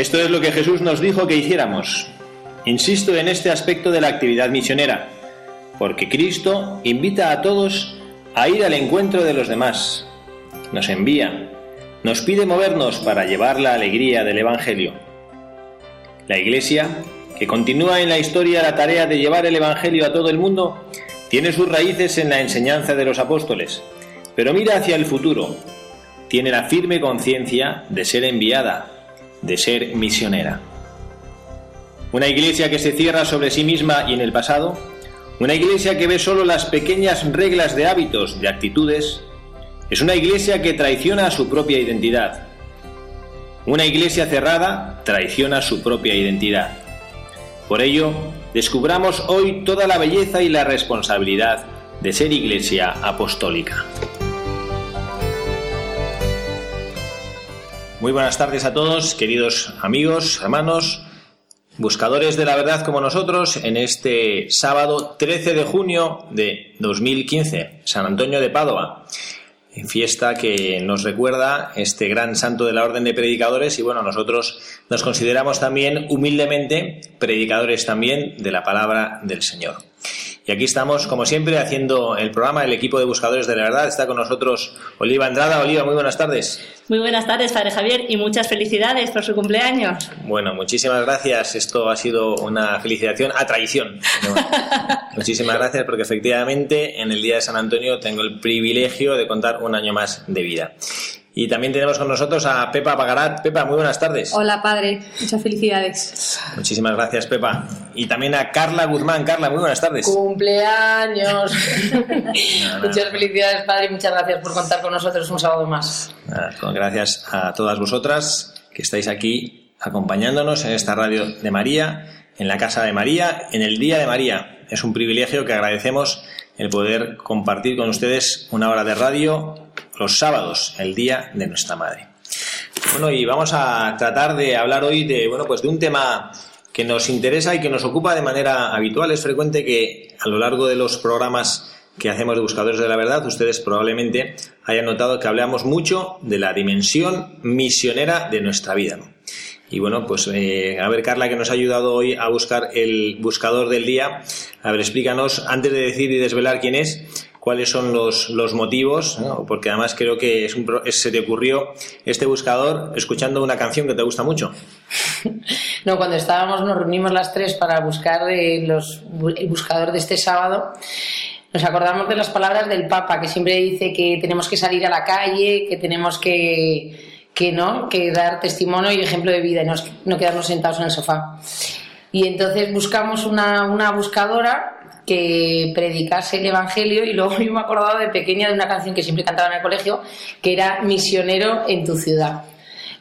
Esto es lo que Jesús nos dijo que hiciéramos. Insisto en este aspecto de la actividad misionera, porque Cristo invita a todos a ir al encuentro de los demás. Nos envía, nos pide movernos para llevar la alegría del Evangelio. La Iglesia, que continúa en la historia la tarea de llevar el Evangelio a todo el mundo, tiene sus raíces en la enseñanza de los apóstoles, pero mira hacia el futuro. Tiene la firme conciencia de ser enviada de ser misionera. Una iglesia que se cierra sobre sí misma y en el pasado, una iglesia que ve solo las pequeñas reglas de hábitos, de actitudes, es una iglesia que traiciona a su propia identidad. Una iglesia cerrada traiciona su propia identidad. Por ello, descubramos hoy toda la belleza y la responsabilidad de ser iglesia apostólica. Muy buenas tardes a todos, queridos amigos, hermanos, buscadores de la verdad como nosotros, en este sábado 13 de junio de 2015, San Antonio de Padua, en fiesta que nos recuerda este gran santo de la Orden de Predicadores y bueno, nosotros nos consideramos también humildemente predicadores también de la palabra del Señor. Y aquí estamos, como siempre, haciendo el programa. El equipo de Buscadores de la Verdad está con nosotros Oliva Andrada. Oliva, muy buenas tardes. Muy buenas tardes, Padre Javier, y muchas felicidades por su cumpleaños. Bueno, muchísimas gracias. Esto ha sido una felicitación a traición. muchísimas gracias porque efectivamente en el día de San Antonio tengo el privilegio de contar un año más de vida. Y también tenemos con nosotros a Pepa Pagarat. Pepa, muy buenas tardes. Hola, padre. Muchas felicidades. Muchísimas gracias, Pepa. Y también a Carla Guzmán. Carla, muy buenas tardes. Cumpleaños. Muchas felicidades, padre, y muchas gracias por contar con nosotros un sábado más. Pues gracias a todas vosotras que estáis aquí acompañándonos en esta radio de María, en la casa de María, en el Día de María. Es un privilegio que agradecemos el poder compartir con ustedes una hora de radio los sábados, el día de nuestra madre. Bueno, y vamos a tratar de hablar hoy de, bueno, pues de un tema que nos interesa y que nos ocupa de manera habitual. Es frecuente que a lo largo de los programas que hacemos de Buscadores de la Verdad, ustedes probablemente hayan notado que hablamos mucho de la dimensión misionera de nuestra vida. Y bueno, pues eh, a ver, Carla, que nos ha ayudado hoy a buscar el buscador del día. A ver, explícanos, antes de decir y desvelar quién es, cuáles son los, los motivos, porque además creo que es un, se te ocurrió este buscador escuchando una canción que te gusta mucho. No, cuando estábamos, nos reunimos las tres para buscar eh, los, el buscador de este sábado. Nos acordamos de las palabras del Papa, que siempre dice que tenemos que salir a la calle, que tenemos que, que, ¿no? que dar testimonio y ejemplo de vida y no, no quedarnos sentados en el sofá. Y entonces buscamos una, una buscadora que predicase el Evangelio y luego yo me he acordado de pequeña de una canción que siempre cantaba en el colegio, que era Misionero en tu ciudad.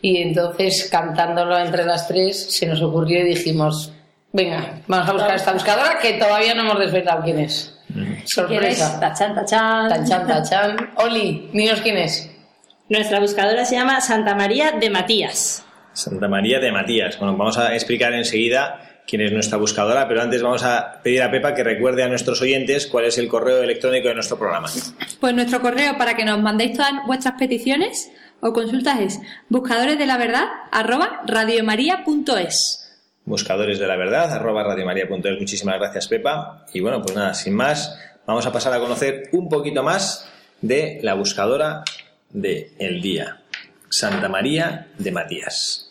Y entonces, cantándolo entre las tres, se nos ocurrió y dijimos, venga, vamos a buscar esta buscadora que todavía no hemos desvelado quién es. Sorpresa. Tachan, tachan. Tachan, tachan. Oli, dinos quién es. Nuestra buscadora se llama Santa María de Matías. Santa María de Matías. Bueno, vamos a explicar enseguida quién es nuestra buscadora, pero antes vamos a pedir a Pepa que recuerde a nuestros oyentes cuál es el correo electrónico de nuestro programa. Pues nuestro correo para que nos mandéis todas vuestras peticiones o consultas es buscadores de la verdad arroba radiomaria.es. Buscadores de la verdad arroba radiomaria.es. Muchísimas gracias Pepa. Y bueno, pues nada, sin más, vamos a pasar a conocer un poquito más de la buscadora de El Día, Santa María de Matías.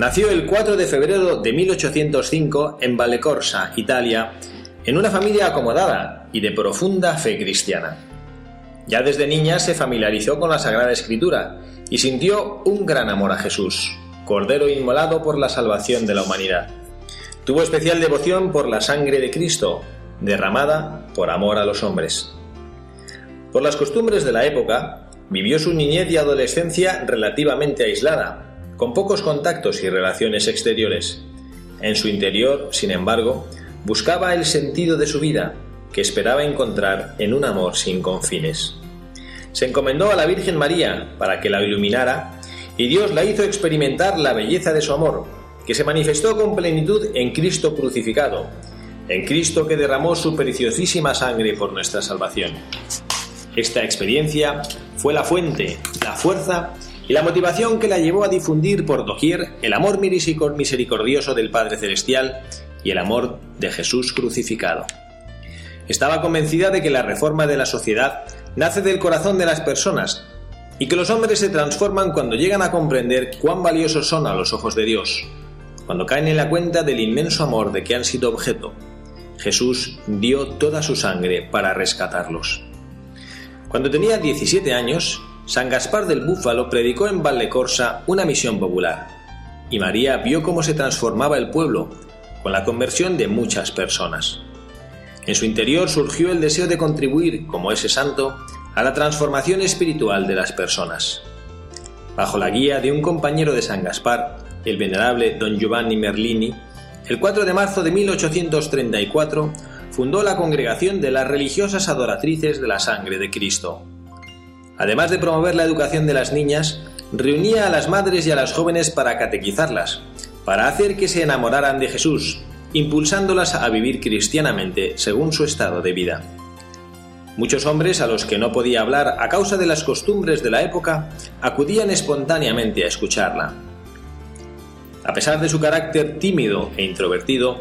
Nació el 4 de febrero de 1805 en Vallecorsa, Italia, en una familia acomodada y de profunda fe cristiana. Ya desde niña se familiarizó con la Sagrada Escritura y sintió un gran amor a Jesús, Cordero inmolado por la salvación de la humanidad. Tuvo especial devoción por la sangre de Cristo, derramada por amor a los hombres. Por las costumbres de la época, vivió su niñez y adolescencia relativamente aislada, con pocos contactos y relaciones exteriores. En su interior, sin embargo, buscaba el sentido de su vida, que esperaba encontrar en un amor sin confines. Se encomendó a la Virgen María para que la iluminara y Dios la hizo experimentar la belleza de su amor, que se manifestó con plenitud en Cristo crucificado, en Cristo que derramó su preciosísima sangre por nuestra salvación. Esta experiencia fue la fuente, la fuerza y la motivación que la llevó a difundir por doquier el amor misericordioso del Padre Celestial y el amor de Jesús crucificado. Estaba convencida de que la reforma de la sociedad nace del corazón de las personas y que los hombres se transforman cuando llegan a comprender cuán valiosos son a los ojos de Dios, cuando caen en la cuenta del inmenso amor de que han sido objeto. Jesús dio toda su sangre para rescatarlos. Cuando tenía 17 años, San Gaspar del Búfalo predicó en Vallecorsa una misión popular, y María vio cómo se transformaba el pueblo con la conversión de muchas personas. En su interior surgió el deseo de contribuir, como ese santo, a la transformación espiritual de las personas. Bajo la guía de un compañero de San Gaspar, el venerable don Giovanni Merlini, el 4 de marzo de 1834 fundó la Congregación de las Religiosas Adoratrices de la Sangre de Cristo, Además de promover la educación de las niñas, reunía a las madres y a las jóvenes para catequizarlas, para hacer que se enamoraran de Jesús, impulsándolas a vivir cristianamente según su estado de vida. Muchos hombres a los que no podía hablar a causa de las costumbres de la época acudían espontáneamente a escucharla. A pesar de su carácter tímido e introvertido,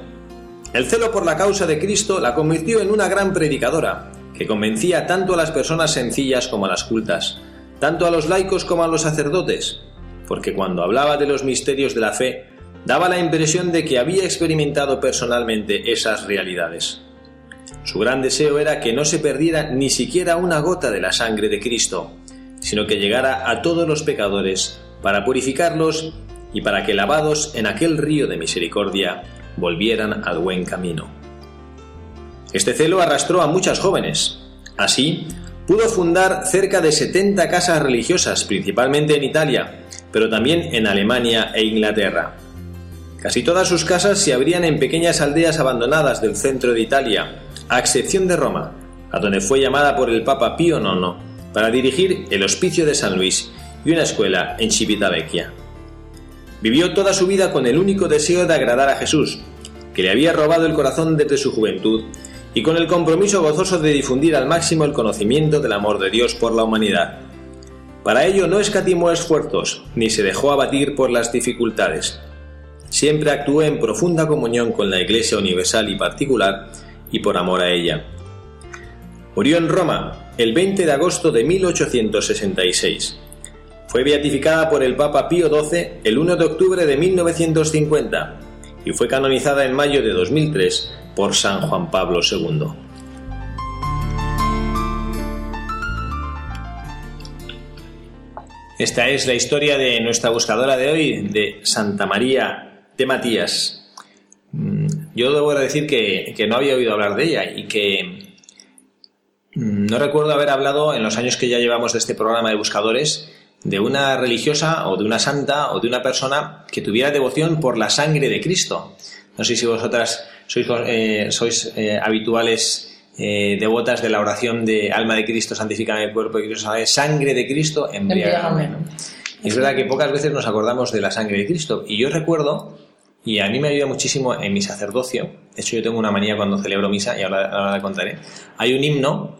el celo por la causa de Cristo la convirtió en una gran predicadora que convencía tanto a las personas sencillas como a las cultas, tanto a los laicos como a los sacerdotes, porque cuando hablaba de los misterios de la fe, daba la impresión de que había experimentado personalmente esas realidades. Su gran deseo era que no se perdiera ni siquiera una gota de la sangre de Cristo, sino que llegara a todos los pecadores para purificarlos y para que lavados en aquel río de misericordia volvieran al buen camino. Este celo arrastró a muchas jóvenes. Así, pudo fundar cerca de 70 casas religiosas, principalmente en Italia, pero también en Alemania e Inglaterra. Casi todas sus casas se abrían en pequeñas aldeas abandonadas del centro de Italia, a excepción de Roma, a donde fue llamada por el Papa Pío IX para dirigir el Hospicio de San Luis y una escuela en Civitavecchia. Vivió toda su vida con el único deseo de agradar a Jesús, que le había robado el corazón desde su juventud y con el compromiso gozoso de difundir al máximo el conocimiento del amor de Dios por la humanidad. Para ello no escatimó esfuerzos, ni se dejó abatir por las dificultades. Siempre actuó en profunda comunión con la Iglesia universal y particular y por amor a ella. Murió en Roma el 20 de agosto de 1866. Fue beatificada por el Papa Pío XII el 1 de octubre de 1950 y fue canonizada en mayo de 2003 por San Juan Pablo II. Esta es la historia de nuestra buscadora de hoy, de Santa María de Matías. Mm, yo debo decir que, no había oído hablar de ella y que mm, no recuerdo haber hablado en los años que ya llevamos de este programa de buscadores de una religiosa o de una santa o de una persona que tuviera devoción por la sangre de Cristo. No sé si vosotras sois, eh, sois eh, habituales eh, devotas de la oración de alma de Cristo, santificame el cuerpo de Cristo, sangre de Cristo, embriagame. Es verdad que pocas veces nos acordamos de la sangre de Cristo. Y yo recuerdo, y a mí me ayuda muchísimo en mi sacerdocio, de hecho yo tengo una manía cuando celebro misa, y ahora, ahora la contaré, hay un himno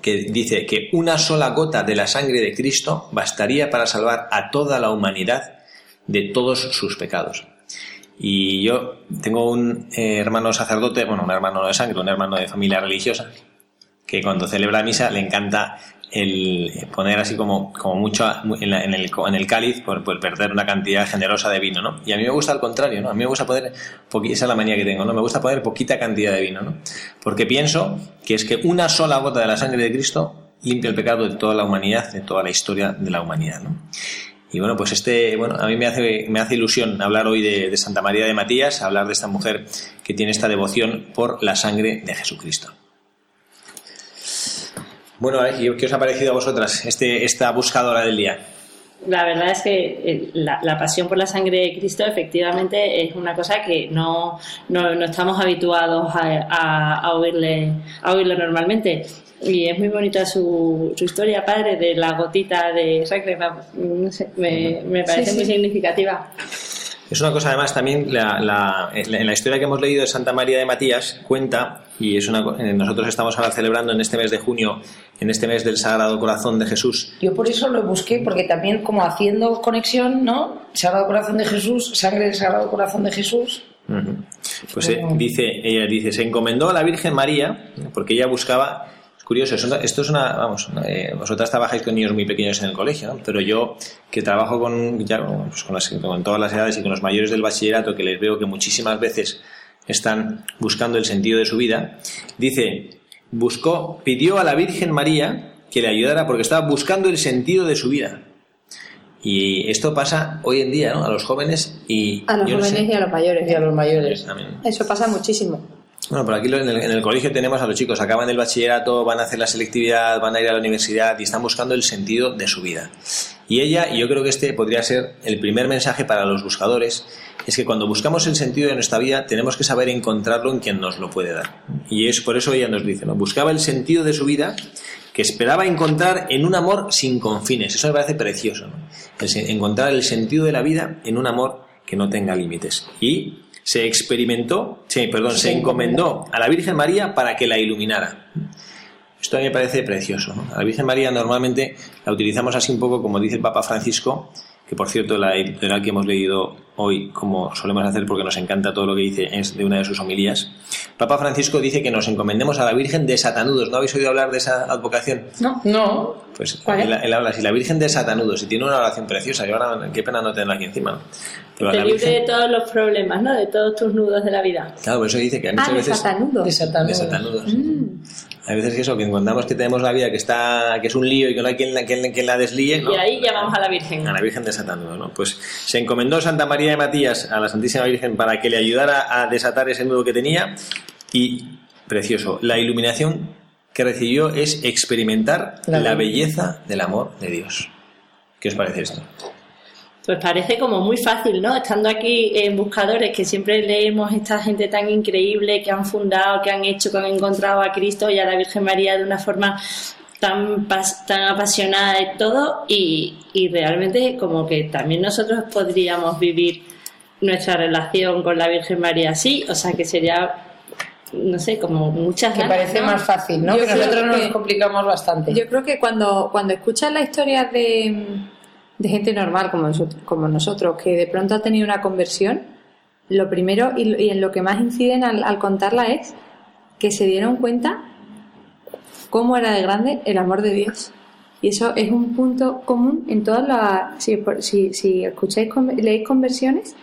que dice que una sola gota de la sangre de Cristo bastaría para salvar a toda la humanidad de todos sus pecados. Y yo tengo un eh, hermano sacerdote, bueno, un hermano de sangre, un hermano de familia religiosa, que cuando celebra misa le encanta el poner así como, como mucho en, el, en el cáliz por, perder una cantidad generosa de vino, ¿no? Y a mí me gusta al contrario, ¿no? A mí me gusta poner, esa es la manía que tengo, ¿no? Me gusta poner poquita cantidad de vino, ¿no? Porque pienso que es que una sola gota de la sangre de Cristo limpia el pecado de toda la humanidad, de toda la historia de la humanidad, ¿no? Y bueno, pues este, bueno, a mí me hace, me hace ilusión hablar hoy de, Santa María de Matías, hablar de esta mujer que tiene esta devoción por la sangre de Jesucristo. Bueno, ¿qué os ha parecido a vosotras este, esta buscadora del día? La verdad es que eh, la, pasión por la sangre de Cristo efectivamente es una cosa que no, no, estamos habituados a, a, oírle, a oírle normalmente. Y es muy bonita su, su historia, padre, de la gotita de sangre. me, me parece muy significativa. Es una cosa, además, también la, la, en la historia que hemos leído de Santa María de Matías cuenta, y es una, eh, nosotros estamos ahora celebrando en este mes de junio, en este mes del Sagrado Corazón de Jesús. Yo por eso lo busqué, porque también como haciendo conexión, ¿no? Sagrado Corazón de Jesús, sangre del Sagrado Corazón de Jesús. Pues eh, dice, ella dice, se encomendó a la Virgen María, porque ella buscaba curioso, esto es una, vamos, eh, vosotras trabajáis con niños muy pequeños en el colegio, pero yo que trabajo con, ya, pues con, las, con todas las edades y con los mayores del bachillerato, que les veo que muchísimas veces están buscando el sentido de su vida, dice, buscó, pidió a la Virgen María que le ayudara porque estaba buscando el sentido de su vida. Y esto pasa hoy en día, ¿no? A los jóvenes y... A los jóvenes y a los mayores. Y a los mayores. Eso pasa muchísimo. Bueno, por aquí en el, colegio tenemos a los chicos, acaban el bachillerato, van a hacer la selectividad, van a ir a la universidad y están buscando el sentido de su vida. Y ella, y yo creo que este podría ser el primer mensaje para los buscadores, es que cuando buscamos el sentido de nuestra vida tenemos que saber encontrarlo en quien nos lo puede dar. Y es por eso ella nos dice, ¿no? Buscaba el sentido de su vida que esperaba encontrar en un amor sin confines. Eso me parece precioso, ¿no? encontrar el sentido de la vida en un amor que no tenga límites. Y se experimentó, sí, perdón, se encomendó a la Virgen María para que la iluminara. Esto a mí me parece precioso. A la Virgen María normalmente la utilizamos así un poco como dice el Papa Francisco, que por cierto la editorial que hemos leído hoy, como solemos hacer porque nos encanta todo lo que dice, es de una de sus homilías. Papa Francisco dice que nos encomendemos a la Virgen de Satanudos. ¿No habéis oído hablar de esa advocación? No, no. Pues él, habla así, la Virgen de Satanudos, y tiene una oración preciosa, y ahora qué pena no tenerla aquí encima. Pero Te libre de todos los problemas, ¿no? De todos tus nudos de la vida. Claro, por eso dice que muchas ah, veces... De satanudos. De satanudos. Mm. Hay veces que eso, que encontramos que tenemos la vida que está que es un lío y que no hay quien, quien, la desligue. Y ahí llamamos a la Virgen. A la Virgen de Satanudo, ¿no? Pues se encomendó Santa María de Matías a la Santísima Virgen para que le ayudara a desatar ese nudo que tenía y, precioso, la iluminación que recibió es experimentar la belleza del amor de Dios. ¿Qué os parece esto? Pues parece como muy fácil, ¿no? Estando aquí en buscadores, que siempre leemos esta gente tan increíble que han fundado, que han hecho, que han encontrado a Cristo y a la Virgen María de una forma tan, tan apasionada de todo y, y realmente como que también nosotros podríamos vivir nuestra relación con la Virgen María así, o sea que sería no sé, como muchas que parece más fácil, ¿no? que nosotros nos complicamos bastante. Yo creo que cuando, cuando escuchas la historia de de gente normal como nosotros, como nosotros, que de pronto ha tenido una conversión, lo primero y, en lo que más inciden al, contarla es que se dieron cuenta cómo era de grande el amor de Dios. Y eso es un punto común en todas las... Si, si, si escucháis, leéis conversiones,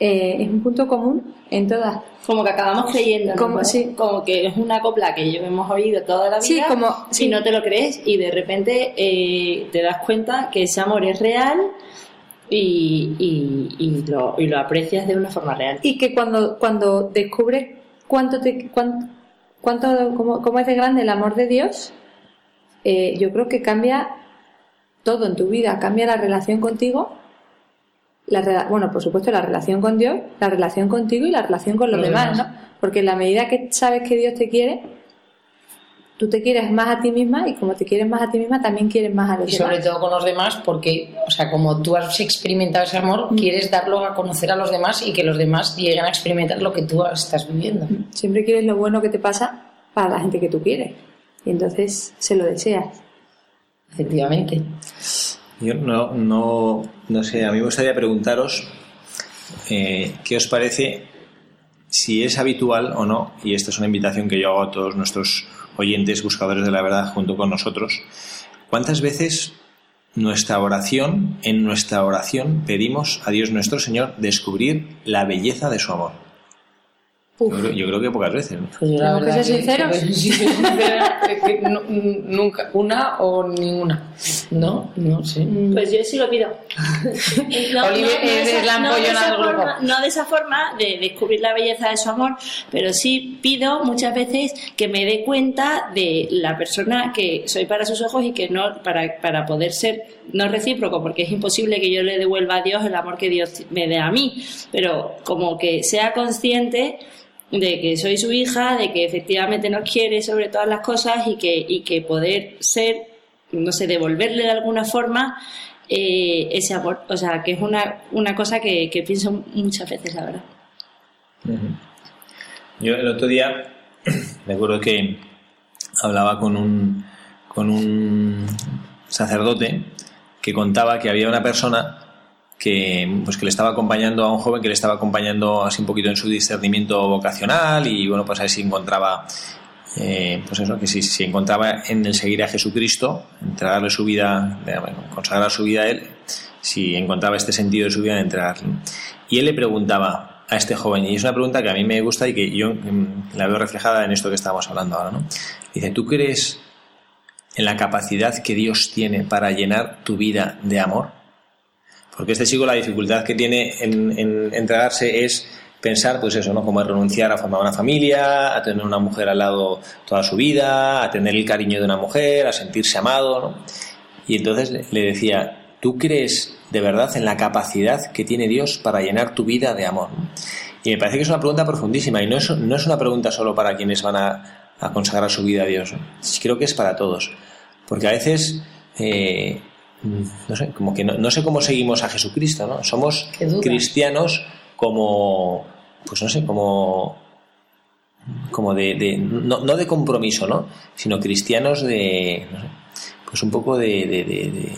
eh, es un punto común en todas. Como que acabamos creyendo, como, como que es una copla que yo hemos oído toda la vida sí, como, si no te lo crees y de repente eh, te das cuenta que ese amor es real y, y, lo, y, lo, aprecias de una forma real. Y que cuando, cuando descubres cuánto te, cuánto, cuánto cómo, es de grande el amor de Dios, eh, yo creo que cambia todo en tu vida, cambia la relación contigo la, bueno, por supuesto, la relación con Dios, la relación contigo y la relación con los, demás, ¿no? Porque en la medida que sabes que Dios te quiere, tú te quieres más a ti misma y como te quieres más a ti misma, también quieres más a los demás. Y sobre todo con los demás, porque, o sea, como tú has experimentado ese amor, mm. quieres darlo a conocer a los demás y que los demás lleguen a experimentar lo que tú estás viviendo. Mm. Siempre quieres lo bueno que te pasa para la gente que tú quieres. Y entonces se lo deseas. Efectivamente. Yo no, no, no sé, a mí me gustaría preguntaros eh, ¿qué os parece si es habitual o no? Y esta es una invitación que yo hago a todos nuestros oyentes, buscadores de la verdad, junto con nosotros. ¿Cuántas veces nuestra oración, en nuestra oración pedimos a Dios nuestro Señor descubrir la belleza de su amor? Yo creo, yo creo que pocas veces. ¿no? Pues Tenemos que ser sinceros. que- sí, que- nunca, una o ninguna. No, no sé. Pues yo sí lo pido. No, Olive es esa- la no de esa forma- no de esa forma de descubrir la belleza de su amor, pero sí pido muchas veces que me dé cuenta de la persona que soy para sus ojos y que no para, para poder ser no recíproco, porque es imposible que yo le devuelva a Dios el amor que Dios me dé a mí, pero como que sea consciente de que soy su hija, de que efectivamente nos quiere sobre todas las cosas y que, y que poder ser, no sé, devolverle de alguna forma eh, ese amor. O sea, que es una, una cosa que, que pienso muchas veces, la verdad. Yo el otro día me acuerdo que hablaba con un, con un sacerdote que contaba que había una persona que, pues, que le estaba acompañando a un joven que le estaba acompañando así un poquito en su discernimiento vocacional y bueno, pues a ver si encontraba eh, pues eso, que si, si encontraba en el seguir a Jesucristo, entregarle su vida, eh, bueno, consagrar su vida a él, si encontraba este sentido de su vida de entregarle. Y él le preguntaba a este joven, y es una pregunta que a mí me gusta y que yo mm, la veo reflejada en esto que estamos hablando ahora, ¿no? Dice, ¿tú crees en la capacidad que Dios tiene para llenar tu vida de amor? Porque este chico la dificultad que tiene en, en entregarse es pensar, pues eso, ¿no? Como renunciar a formar una familia, a tener una mujer al lado toda su vida, a tener el cariño de una mujer, a sentirse amado, ¿no? Y entonces le- decía, ¿tú crees de verdad en la capacidad que tiene Dios para llenar tu vida de amor? Y me parece que es una pregunta profundísima y no es, no es una pregunta solo para quienes van a, a consagrar su vida a Dios. Creo que es para todos. Porque a veces, eh, no sé, como que no, no sé cómo seguimos a Jesucristo, ¿no? Somos cristianos como, pues no sé, como como de, de- no, no de compromiso, ¿no? Sino cristianos de, no sé, pues un poco de, de, de- de-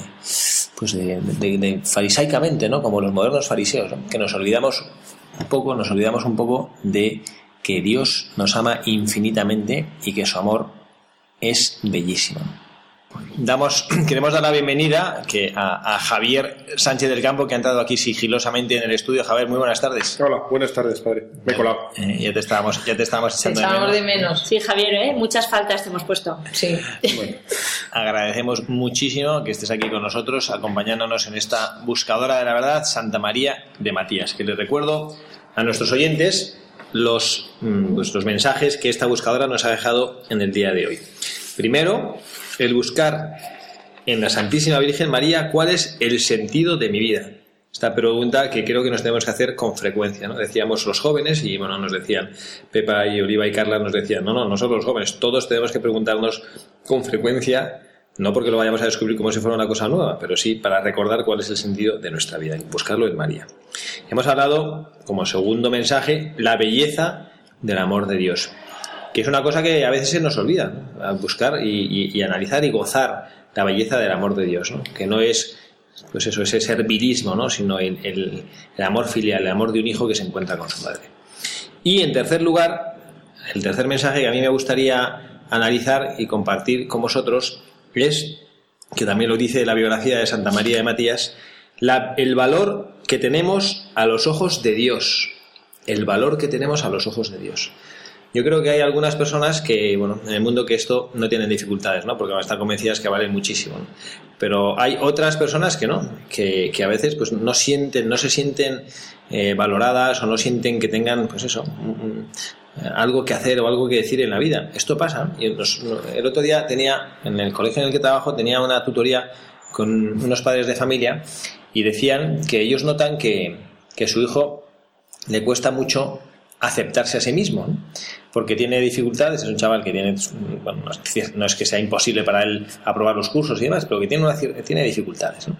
pues de, de- de farisaicamente, ¿no? Como los modernos fariseos, ¿no? que nos olvidamos un poco, nos olvidamos un poco de que Dios nos ama infinitamente y que su amor es bellísimo. Damos, queremos dar la bienvenida que a, a Javier Sánchez del Campo, que ha entrado aquí sigilosamente en el estudio. Javier, muy buenas tardes. Hola, buenas tardes, padre. Me he colado. Eh, ya te estábamos, ya te estábamos Te echando de echábamos menos. de menos. Sí, Javier, ¿eh? muchas faltas te hemos puesto. Sí. Bueno, agradecemos muchísimo que estés aquí con nosotros, acompañándonos en esta buscadora de la verdad, Santa María de Matías. Que les recuerdo a nuestros oyentes los, mm, pues, los mensajes que esta buscadora nos ha dejado en el día de hoy. Primero, el buscar en la Santísima Virgen María cuál es el sentido de mi vida. Esta pregunta que creo que nos tenemos que hacer con frecuencia. ¿no? Decíamos los jóvenes y bueno, nos decían, Pepa y Oliva y Carla nos decían, no, no, no solo los jóvenes, todos tenemos que preguntarnos con frecuencia, no porque lo vayamos a descubrir como si fuera una cosa nueva, pero sí para recordar cuál es el sentido de nuestra vida y buscarlo en María. Hemos hablado, como segundo mensaje, la belleza del amor de Dios, que es una cosa que a veces se nos olvida, buscar y, analizar y gozar la belleza del amor de Dios, que no es pues eso, ese servilismo, ¿no? sino el, amor filial, el amor de un hijo que se encuentra con su madre. Y en tercer lugar, el tercer mensaje que a mí me gustaría analizar y compartir con vosotros es, que también lo dice la biografía de Santa María de Matías, el valor que tenemos a los ojos de Dios. El valor que tenemos a los ojos de Dios. Yo creo que hay algunas personas que, bueno, en el mundo que esto no tienen dificultades, ¿no? Porque van a estar convencidas que valen muchísimo. Pero hay otras personas que no, que, que a veces pues no sienten, no se sienten eh, valoradas o no sienten que tengan, pues eso, un- un- algo que hacer o algo que decir en la vida. Esto pasa. El otro día tenía, en el colegio en el que trabajo, tenía una tutoría con unos padres de familia y decían que ellos notan que, que su hijo le cuesta mucho aceptarse a sí mismo, porque tiene dificultades, es un chaval que tiene, no es, que sea imposible para él aprobar los cursos y demás, pero que tiene, tiene dificultades. ¿no?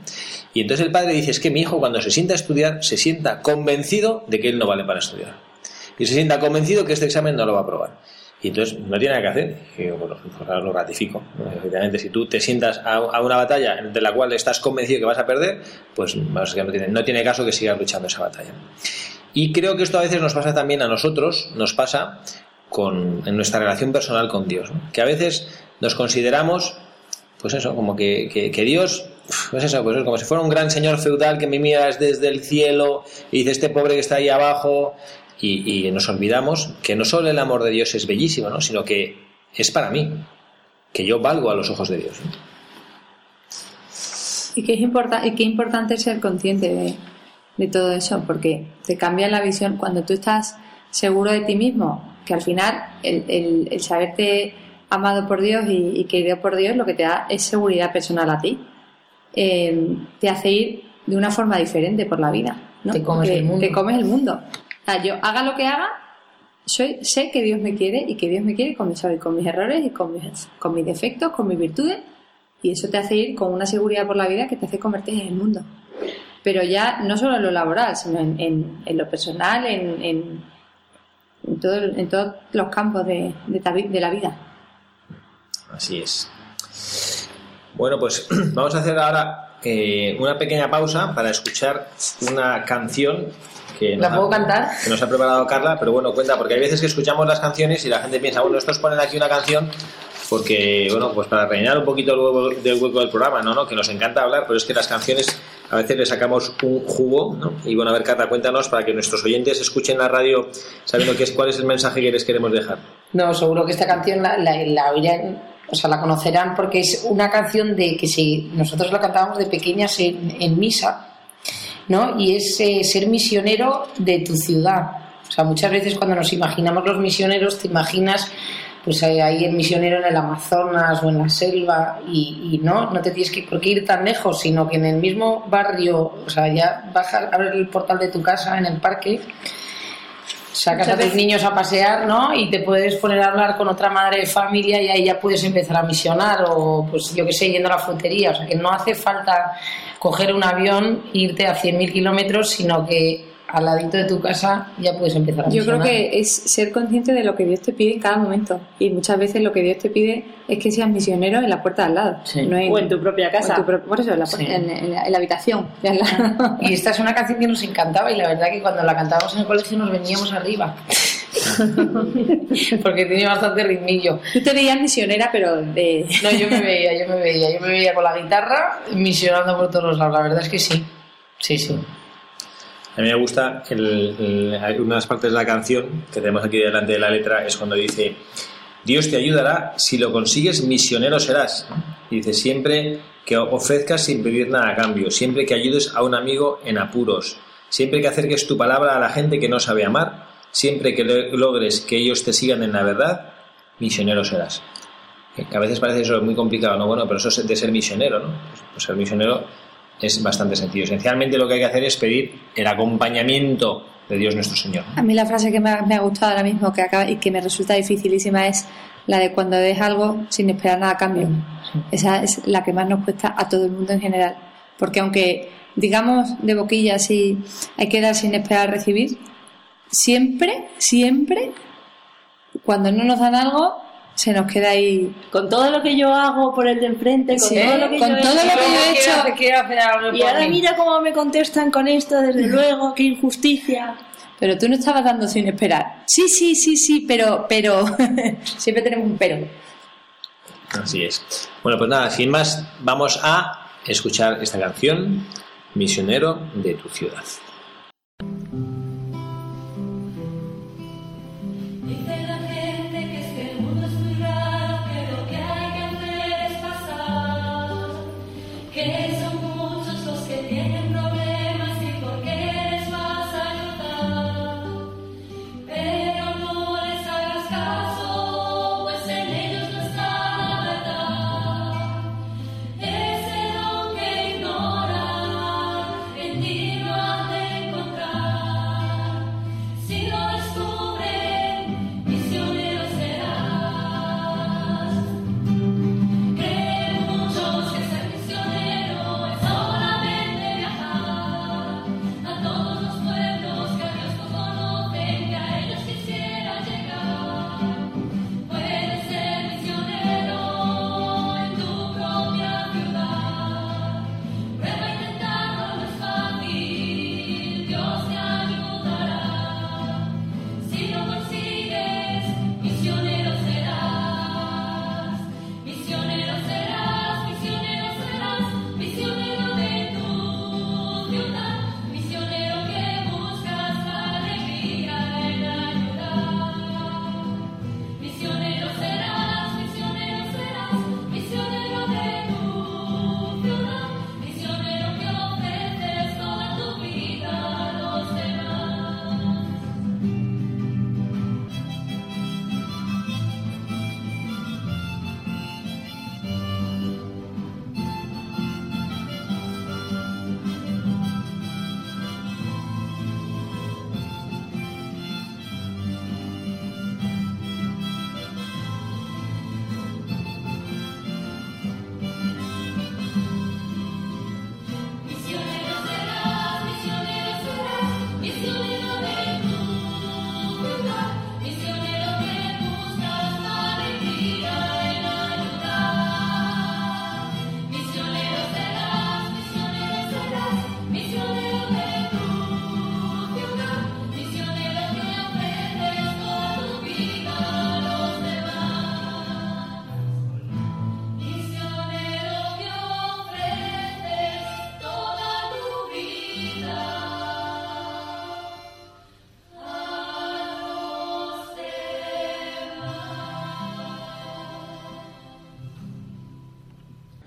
Y entonces el padre dice, es que mi hijo cuando se sienta a estudiar, se sienta convencido de que él no vale para estudiar. Y se sienta convencido que este examen no lo va a aprobar. Y entonces no tiene nada que hacer. Y bueno, pues ahora lo ratifico. Efectivamente, si tú te sientas a, una batalla de la cual estás convencido que vas a perder, pues no, tiene, no tiene caso que sigas luchando esa batalla. Y creo que esto a veces nos pasa también a nosotros, nos pasa con, en nuestra relación personal con Dios. Que a veces nos consideramos, pues eso, como que, que, que Dios pues eso, pues es como si fuera un gran señor feudal que me miras desde el cielo y dice este pobre que está ahí abajo y, y, nos olvidamos que no solo el amor de Dios es bellísimo, ¿no? sino que es para mí, que yo valgo a los ojos de Dios. Y que es importa y qué importante ser consciente de, de, todo eso, porque te cambia la visión cuando tú estás seguro de ti mismo, que al final el, el, el saberte amado por Dios y, y, querido por Dios lo que te da es seguridad personal a ti. Eh, te hace ir de una forma diferente por la vida. ¿no? Te comes el mundo. Te comes el mundo. O sea, yo haga lo que haga, soy, sé que Dios me quiere y que Dios me quiere con mis, con mis errores y con mis, con mis defectos, con mis virtudes. Y eso te hace ir con una seguridad por la vida que te hace convertir en el mundo. Pero ya no solo en lo laboral, sino en, en, en lo personal, en, en, todo, en todos los campos de, de, de la vida. Así es. Bueno, pues vamos a hacer ahora eh, una pequeña pausa para escuchar una canción que ¿La puedo ha, cantar? que nos ha preparado Carla, pero bueno, cuenta, porque hay veces que escuchamos las canciones y la gente piensa, bueno, estos ponen aquí una canción porque, bueno, pues para rellenar un poquito el hueco, del hueco del programa, ¿no? ¿no? Que nos encanta hablar, pero es que las canciones a veces le sacamos un jugo, ¿no? Y bueno, a ver, Carla, cuéntanos para que nuestros oyentes escuchen la radio sabiendo qué es, cuál es el mensaje que les queremos dejar. No, seguro que esta canción la oirán o sea, la conocerán porque es una canción de que si nosotros la cantábamos de pequeñas en, en misa, ¿no? Y es eh, ser misionero de tu ciudad. O sea, muchas veces cuando nos imaginamos los misioneros, te imaginas pues ahí el misionero en el Amazonas o en la selva y, y, no, no te tienes que por qué ir tan lejos, sino que en el mismo barrio, o sea, ya bajar, abrir el portal de tu casa en el parque sacas a tus niños a pasear, ¿no? Y te puedes poner a hablar con otra madre de familia y ahí ya puedes empezar a misionar o, pues yo qué sé, yendo a la frutería. O sea, que no hace falta coger un avión e irte a 100.000 kilómetros, sino que al ladito de tu casa ya puedes empezar a Yo misionar. creo que es ser consciente de lo que Dios te pide en cada momento. Y muchas veces lo que Dios te pide es que seas misionero en la puerta de al lado. Sí. No en, o en tu propia casa. Tu pro... por eso, en la, Sí. en, en la, en la habitación. de al lado. Y esta es una canción que nos encantaba y la verdad que cuando la cantábamos en el colegio nos veníamos arriba. Porque tenía bastante ritmillo. Tú te veías misionera, pero de... No, yo me veía, yo me veía, yo me veía con la guitarra misionando por todos los lados. La verdad es que sí. Sí, sí. A mí me gusta el, una de las partes de la canción que tenemos aquí delante de la letra es cuando dice Dios te ayudará, si lo consigues misionero serás. Y dice siempre que ofrezcas sin pedir nada a cambio, siempre que ayudes a un amigo en apuros, siempre que acerques tu palabra a la gente que no sabe amar, siempre que logres que ellos te sigan en la verdad, misionero serás. A veces parece eso muy complicado, ¿no? Bueno, pero eso es de ser misionero, ¿no? Pues ser misionero es bastante sencillo. Esencialmente lo que hay que hacer es pedir el acompañamiento de Dios nuestro Señor. A mí la frase que me ha, me ha gustado ahora mismo que acaba, y que me resulta dificilísima es la de cuando des algo sin esperar nada a cambio. Esa es la que más nos cuesta a todo el mundo en general. Porque aunque digamos de boquilla si hay que dar sin esperar recibir, siempre, siempre, cuando no nos dan algo, se nos queda ahí. Con todo lo que yo hago por el de enfrente, con Sí, todo lo que con yo he todo hecho, lo que yo he hecho. Quiero, quiero hacer algo Y ahora mí. mira cómo me contestan con esto, desde luego, qué injusticia. Pero tú no estabas dando sin esperar. Sí, sí, sí, sí, pero, pero, siempre tenemos un pero. Así es. Bueno, pues nada, sin más, vamos a escuchar esta canción, Misionero de tu ciudad.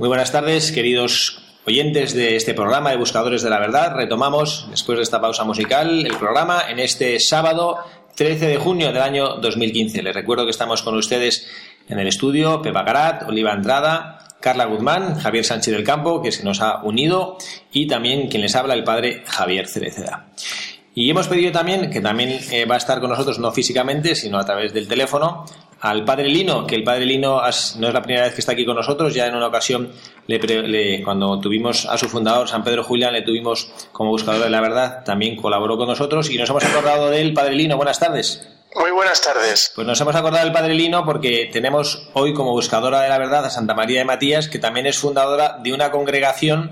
Muy buenas tardes, queridos oyentes de este programa de Buscadores de la Verdad. Retomamos, después de esta pausa musical, el programa en este sábado 13 de junio del año 2015. Les recuerdo que estamos con ustedes en el estudio Pepa Garat, Oliva Andrada, Carla Guzmán, Javier Sánchez del Campo, que se nos ha unido, y también quien les habla, el padre Javier Cereceda. Y hemos pedido también, que también eh, va a estar con nosotros, no físicamente, sino a través del teléfono, al padre Lino, que el padre Lino has- no es la primera vez que está aquí con nosotros, ya en una ocasión, le pre- le- cuando tuvimos a su fundador, San Pedro Julián, le tuvimos como buscador de la verdad, también colaboró con nosotros y nos hemos acordado de él, padre Lino, buenas tardes. Muy buenas tardes. Pues nos hemos acordado del Padre Lino porque tenemos hoy como buscadora de la verdad a Santa María de Matías, que también es fundadora de una congregación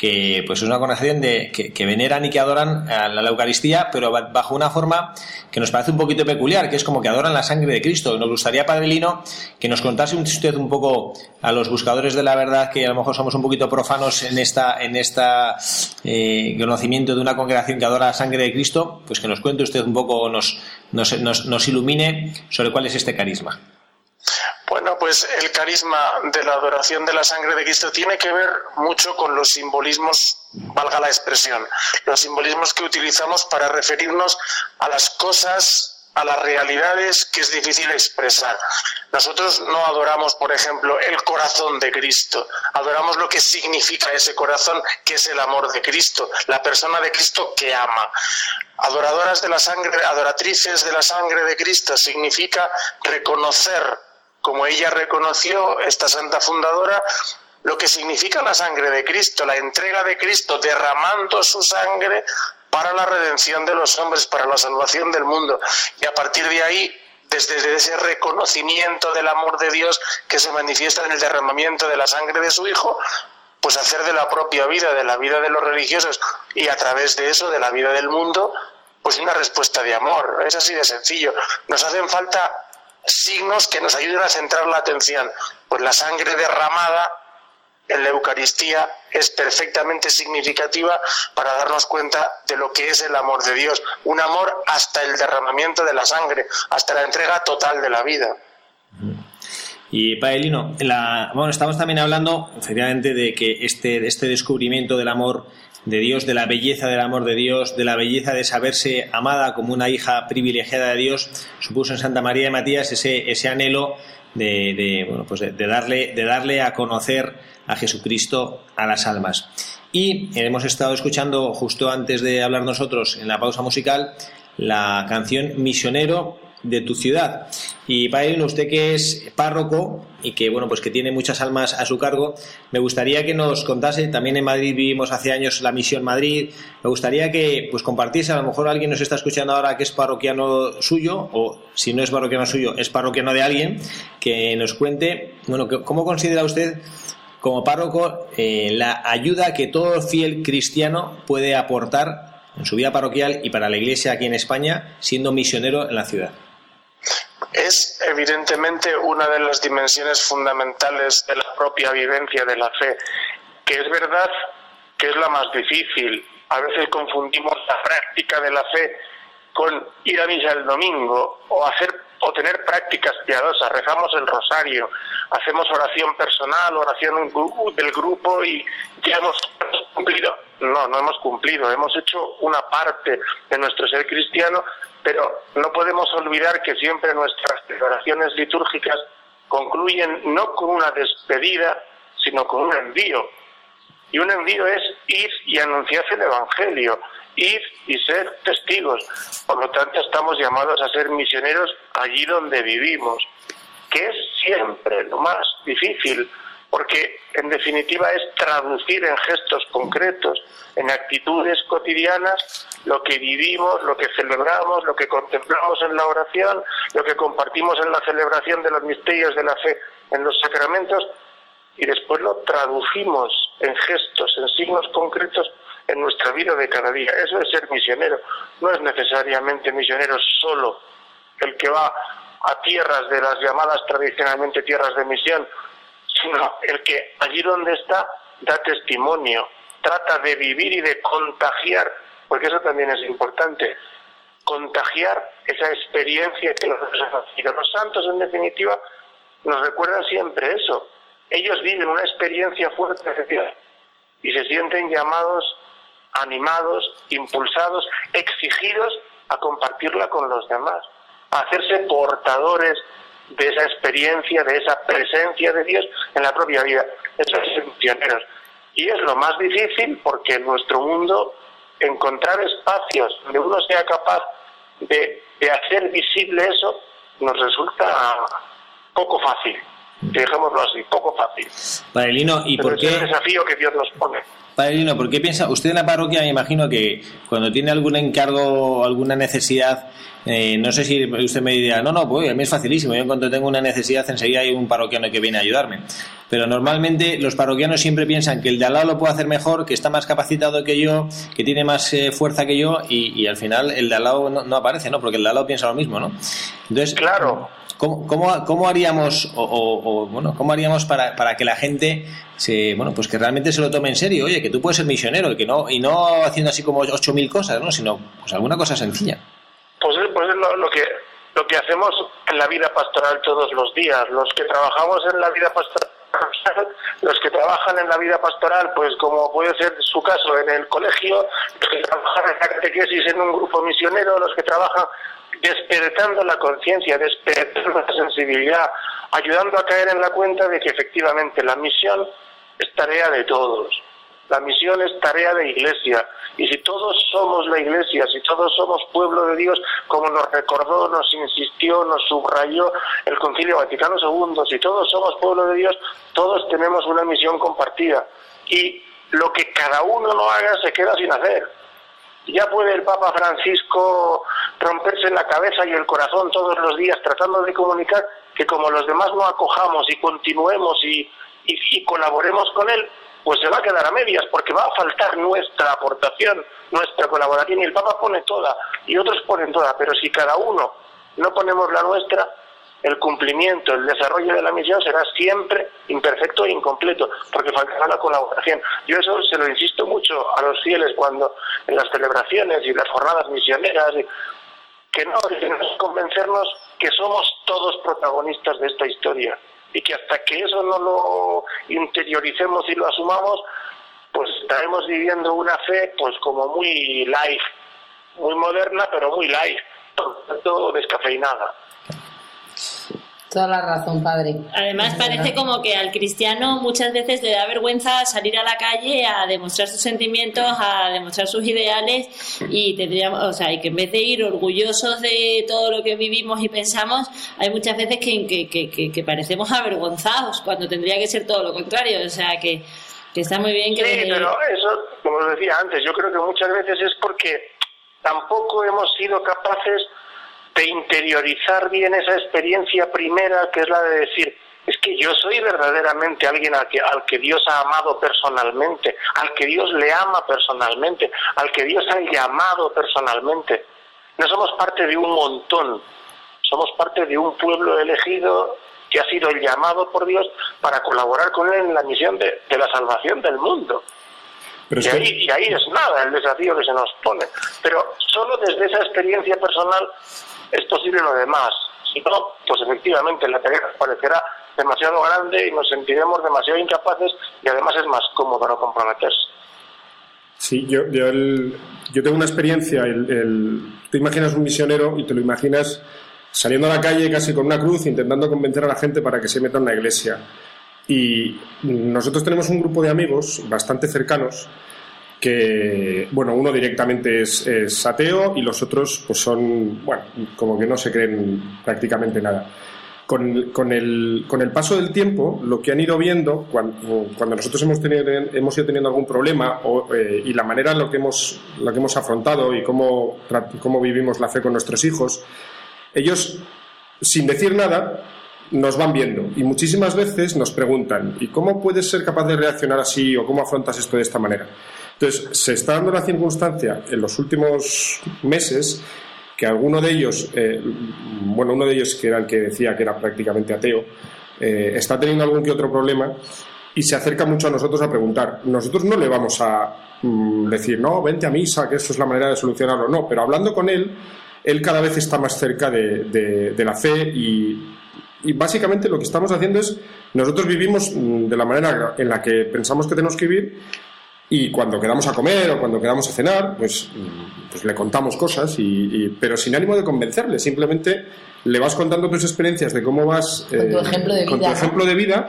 que pues es una congregación de, que, que veneran y que adoran a la, Eucaristía, pero ba- bajo una forma que nos parece un poquito peculiar, que es como que adoran la sangre de Cristo. Nos gustaría, Padre Lino, que nos contase usted un poco a los buscadores de la verdad, que a lo mejor somos un poquito profanos en esta, en esta eh, conocimiento de una congregación que adora la sangre de Cristo, pues que nos cuente usted un poco, nos, nos, nos, nos ilumine sobre cuál es este carisma. Bueno, pues el carisma de la adoración de la sangre de Cristo tiene que ver mucho con los simbolismos, valga la expresión, los simbolismos que utilizamos para referirnos a las cosas, a las realidades que es difícil expresar. Nosotros no adoramos, por ejemplo, el corazón de Cristo, adoramos lo que significa ese corazón, que es el amor de Cristo, la persona de Cristo que ama. Adoradoras de la sangre, adoratrices de la sangre de Cristo significa reconocer como ella reconoció, esta santa fundadora, lo que significa la sangre de Cristo, la entrega de Cristo derramando su sangre para la redención de los hombres, para la salvación del mundo. Y a partir de ahí, desde ese reconocimiento del amor de Dios que se manifiesta en el derramamiento de la sangre de su Hijo, pues hacer de la propia vida, de la vida de los religiosos y a través de eso, de la vida del mundo, pues una respuesta de amor. Es así de sencillo. Nos hacen falta signos que nos ayuden a centrar la atención. Pues la sangre derramada en la Eucaristía es perfectamente significativa para darnos cuenta de lo que es el amor de Dios. Un amor hasta el derramamiento de la sangre, hasta la entrega total de la vida. Y Paelino, la, bueno, estamos también hablando efectivamente de que este, este descubrimiento del amor de Dios, de la belleza del amor de Dios, de la belleza de saberse amada como una hija privilegiada de Dios, supuso en Santa María de Matías ese, ese anhelo de, bueno, pues de darle, de darle a conocer a Jesucristo a las almas. Y hemos estado escuchando justo antes de hablar nosotros en la pausa musical la canción Misionero de tu ciudad. Y Paelino, usted que es párroco y que bueno, pues que tiene muchas almas a su cargo, me gustaría que nos contase, también en Madrid vivimos hace años la misión Madrid, me gustaría que pues compartiese, a lo mejor alguien nos está escuchando ahora que es parroquiano suyo, o si no es parroquiano suyo, es parroquiano de alguien, que nos cuente, bueno, ¿cómo considera usted como párroco eh, la ayuda que todo fiel cristiano puede aportar en su vida parroquial y para la iglesia aquí en España siendo misionero en la ciudad? Es evidentemente una de las dimensiones fundamentales de la propia vivencia de la fe, que es verdad que es la más difícil. A veces confundimos la práctica de la fe con ir a misa el domingo o hacer o tener prácticas piadosas, rezamos el rosario, hacemos oración personal, oración del grupo y ya hemos cumplido. No, no hemos cumplido, hemos hecho una parte de nuestro ser cristiano, pero no podemos olvidar que siempre nuestras oraciones litúrgicas concluyen no con una despedida, sino con un envío. Y un envío es ir y anunciar el Evangelio, ir y ser testigos. Por lo tanto, estamos llamados a ser misioneros allí donde vivimos, que es siempre lo más difícil, porque en definitiva es traducir en gestos concretos, en actitudes cotidianas, lo que vivimos, lo que celebramos, lo que contemplamos en la oración, lo que compartimos en la celebración de los misterios de la fe en los sacramentos, y después lo traducimos en gestos, en signos concretos en nuestra vida de cada día. Eso es ser misionero. No es necesariamente misionero solo el que va a tierras de las llamadas tradicionalmente tierras de misión, sino el que allí donde está da testimonio, trata de vivir y de contagiar, porque eso también es importante, contagiar esa experiencia que los, los santos en definitiva nos recuerdan siempre eso, ellos viven una experiencia fuerte de Dios y se sienten llamados, animados, impulsados, exigidos a compartirla con los demás, a hacerse portadores de esa experiencia, de esa presencia de Dios en la propia vida. Eso es misioneros. Y es lo más difícil porque en nuestro mundo encontrar espacios donde uno sea capaz de, de hacer visible eso nos resulta poco fácil. Dejémoslo así, poco fácil. Padre Lino, ¿y Pero por es el qué? desafío que Dios nos pone. Padre Lino, ¿por qué piensa usted en la parroquia? Me imagino que cuando tiene algún encargo o alguna necesidad, eh, no sé si usted me diría, no, no, pues a mí es facilísimo. Yo en cuanto tengo una necesidad, enseguida hay un parroquiano que viene a ayudarme. Pero normalmente los parroquianos siempre piensan que el de al lado lo puede hacer mejor, que está más capacitado que yo, que tiene más eh, fuerza que yo, y, y al final el de al lado no, no aparece, ¿no? Porque el de al lado piensa lo mismo, ¿no? Entonces, Claro. ¿Cómo, cómo, haríamos o, bueno cómo haríamos para, para que la gente se bueno pues que realmente se lo tome en serio oye que tú puedes ser misionero y que no y no haciendo así como ocho mil cosas no sino pues alguna cosa sencilla. Pues es, pues es lo, lo que lo que hacemos en la vida pastoral todos los días. Los que trabajamos en la vida pastoral, los que trabajan en la vida pastoral, pues como puede ser su caso en el colegio, los que trabajan en la catequesis en un grupo misionero, los que trabajan despertando la conciencia, despertando la sensibilidad, ayudando a caer en la cuenta de que efectivamente la misión es tarea de todos. La misión es tarea de iglesia. Y si todos somos la iglesia, si todos somos pueblo de Dios, como nos recordó, nos insistió, nos subrayó el Concilio Vaticano II, si todos somos pueblo de Dios, todos tenemos una misión compartida. Y lo que cada uno no haga se queda sin hacer. Ya puede el Papa Francisco romperse la cabeza y el corazón todos los días tratando de comunicar que como los demás no acojamos y continuemos y, y- y colaboremos con él, pues se va a quedar a medias porque va a faltar nuestra aportación, nuestra colaboración. Y el Papa pone toda y otros ponen toda, pero si cada uno no ponemos la nuestra, el cumplimiento, el desarrollo de la misión será siempre imperfecto e incompleto, porque faltará la colaboración. Yo eso se lo insisto mucho a los fieles cuando en las celebraciones y las jornadas misioneras, que no, que no es convencernos que somos todos protagonistas de esta historia y que hasta que eso no lo interioricemos y lo asumamos, pues estaremos viviendo una fe pues como muy light, muy moderna, pero muy light, tanto descafeinada. Toda la razón, padre. Además parece como que al cristiano muchas veces le da vergüenza salir a la calle a demostrar sus sentimientos, a demostrar sus ideales y tendríamos, o sea, y que en vez de ir orgullosos de todo lo que vivimos y pensamos, hay muchas veces que, que, que, que- que parecemos avergonzados cuando tendría que ser todo lo contrario, o sea, que, que está muy bien que Sí, pero eso, como os decía antes, yo creo que muchas veces es porque tampoco hemos sido capaces de interiorizar bien esa experiencia primera, que es la de decir, es que yo soy verdaderamente alguien al que, al que Dios ha amado personalmente, al que Dios le ama personalmente, al que Dios ha llamado personalmente. No somos parte de un montón, somos parte de un pueblo elegido que ha sido llamado por Dios para colaborar con Él en la misión de, de la salvación del mundo. Pero Y que- ahí, y ahí es nada el desafío que se nos pone. Pero solo desde esa experiencia personal es posible lo demás. Si no, pues efectivamente la tarea parecerá demasiado grande y nos sentiremos demasiado incapaces y además es más cómodo no comprometerse. Sí, yo, yo, el- yo tengo una experiencia. El- tú imaginas un misionero y te lo imaginas saliendo a la calle casi con una cruz intentando convencer a la gente para que se meta en la iglesia. Y nosotros tenemos un grupo de amigos bastante cercanos que, bueno, uno directamente es, es ateo y los otros pues son, bueno, como que no se creen prácticamente nada. Con, con el, con el paso del tiempo, lo que han ido viendo, cuando, nosotros hemos, tenido, hemos ido teniendo algún problema eh, y la manera en la que hemos, la que hemos afrontado y cómo, cómo vivimos la fe con nuestros hijos, ellos, sin decir nada, nos van viendo y muchísimas veces nos preguntan, ¿y cómo puedes ser capaz de reaccionar así o cómo afrontas esto de esta manera? Entonces, se está dando la circunstancia en los últimos meses que alguno de ellos, eh, bueno, uno de ellos que era el que decía que era prácticamente ateo, eh, está teniendo algún que otro problema y se acerca mucho a nosotros a preguntar. Nosotros no le vamos a mm, decir, no, vente a misa, que eso es la manera de solucionarlo. No, pero hablando con él, él cada vez está más cerca de, la fe y, y básicamente lo que estamos haciendo es, nosotros vivimos mm, de la manera en la que pensamos que tenemos que vivir y cuando quedamos a comer o cuando quedamos a cenar, pues, pues le contamos cosas, y, y- pero sin ánimo de convencerle, simplemente le vas contando tus experiencias de cómo vas eh, Con tu ejemplo de con tu vida, ¿no? ejemplo de vida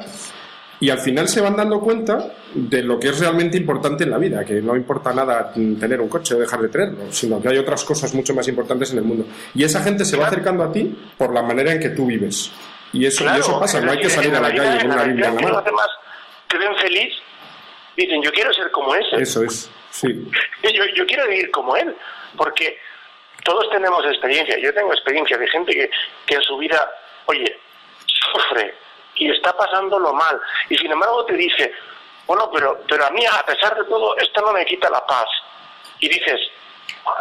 y al final se van dando cuenta de lo que es realmente importante en la vida, que no importa nada tener un coche o dejar de tenerlo, sino que hay otras cosas mucho más importantes en el mundo. Y esa gente se va acercando a ti por la manera en que tú vives. Y eso, y Claro, eso pasa, no hay que salir a la vida- calle con en una la Biblia en la mano. te ven feliz, dicen, yo quiero ser como ese. Eso es, sí. Yo, yo quiero vivir como él, porque todos tenemos experiencia. Yo tengo experiencia de gente que, que en su vida, oye, sufre y está pasándolo mal. Y sin embargo te dice, bueno, pero, pero a mí, a pesar de todo, esto no me quita la paz. Y dices,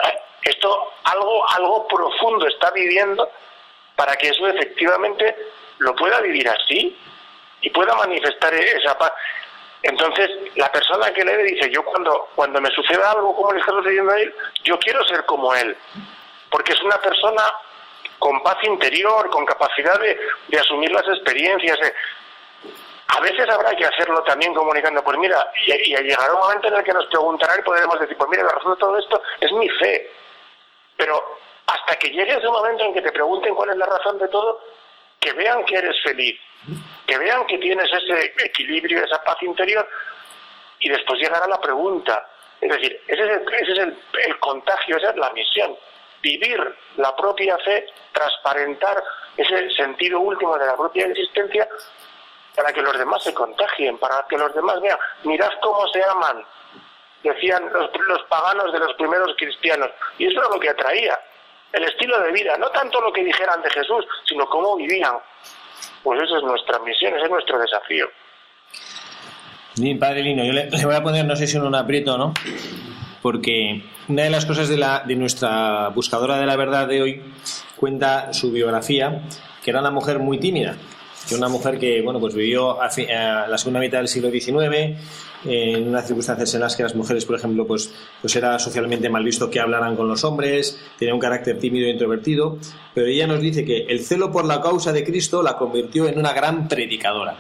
"Eh, esto algo, algo profundo está viviendo para que eso efectivamente lo pueda vivir así y pueda manifestar esa paz. Entonces, la persona que lee dice, yo cuando, cuando me suceda algo como le está sucediendo a él, yo quiero ser como él, porque es una persona con paz interior, con capacidad de, asumir las experiencias. A veces habrá que hacerlo también comunicando, pues mira, y, y llegará un momento en el que nos preguntarán y podremos decir, pues mira, la razón de todo esto es mi fe. Pero hasta que llegue ese momento en que te pregunten cuál es la razón de todo, que vean que eres feliz, que vean que tienes ese equilibrio, esa paz interior, y después llegará la pregunta. Es decir, ese es, el, ese es el, contagio, esa es la misión. Vivir la propia fe, transparentar ese sentido último de la propia existencia para que los demás se contagien, para que los demás vean, mirad cómo se aman, decían los, los paganos de los primeros cristianos. Y eso era lo que atraía, el estilo de vida, no tanto lo que dijeran de Jesús, sino cómo vivían. Pues esa es nuestra misión, ese es nuestro desafío. Padre Lino, yo le, voy a poner, no sé si en un aprieto no, porque una de las cosas de, la, de nuestra buscadora de la verdad de hoy cuenta su biografía, que era una mujer muy tímida, que una mujer que bueno pues vivió a la segunda mitad del siglo XIX en unas circunstancias en las que las mujeres, por ejemplo, pues, pues era socialmente mal visto que hablaran con los hombres, tenía un carácter tímido e introvertido, pero ella nos dice que el celo por la causa de Cristo la convirtió en una gran predicadora.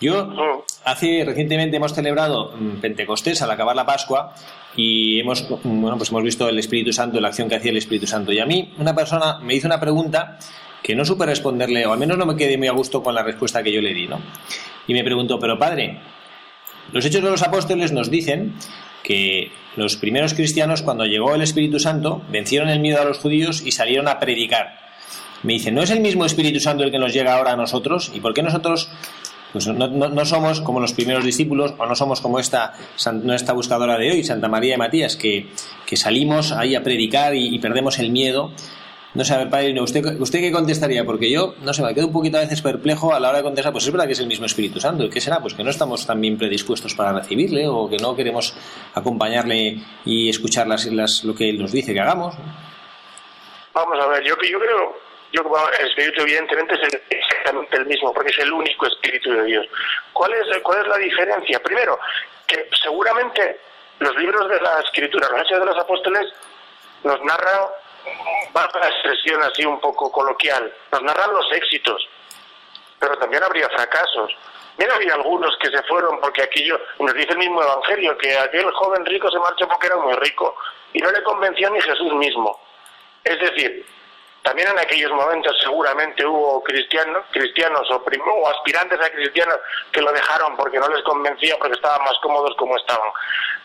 Yo, hace recientemente hemos celebrado mm, Pentecostés al acabar la Pascua y hemos, mm, bueno, pues hemos visto el Espíritu Santo, la acción que hacía el Espíritu Santo. Y a mí, una persona me hizo una pregunta que no supe responderle, o al menos no me quedé muy a gusto con la respuesta que yo le di, ¿no? Y me preguntó, pero padre, los Hechos de los Apóstoles nos dicen que los primeros cristianos, cuando llegó el Espíritu Santo, vencieron el miedo a los judíos y salieron a predicar. Me dice, ¿no es el mismo Espíritu Santo el que nos llega ahora a nosotros? ¿Y por qué nosotros pues no, no- somos como los primeros discípulos o no somos como esta, nuestra buscadora de hoy, Santa María de Matías, que, que salimos ahí a predicar y perdemos el miedo? No ver, padre, ¿usted, ¿usted qué contestaría? Porque yo, no sé, me quedo un poquito a veces perplejo a la hora de contestar. Pues es verdad que es el mismo Espíritu Santo. ¿Y qué será? Pues que no estamos tan bien predispuestos para recibirle o que no queremos acompañarle y escuchar las, las- lo que él nos dice que hagamos. Vamos a ver, yo, yo creo, yo bueno, el espíritu evidentemente es exactamente el mismo, porque es el único espíritu de Dios. ¿Cuál es, cuál es la diferencia? Primero, que seguramente los libros de la escritura, los hechos de los apóstoles, nos narran, bajo la expresión así un poco coloquial, nos narran los éxitos, pero también habría fracasos. Mira, había algunos que se fueron porque aquello, nos dice el mismo Evangelio, que aquel joven rico se marchó porque era muy rico y no le convenció ni Jesús mismo. Es decir, también en aquellos momentos seguramente hubo cristianos, cristianos o, o aspirantes a cristianos que lo dejaron porque no les convencía, porque estaban más cómodos como estaban.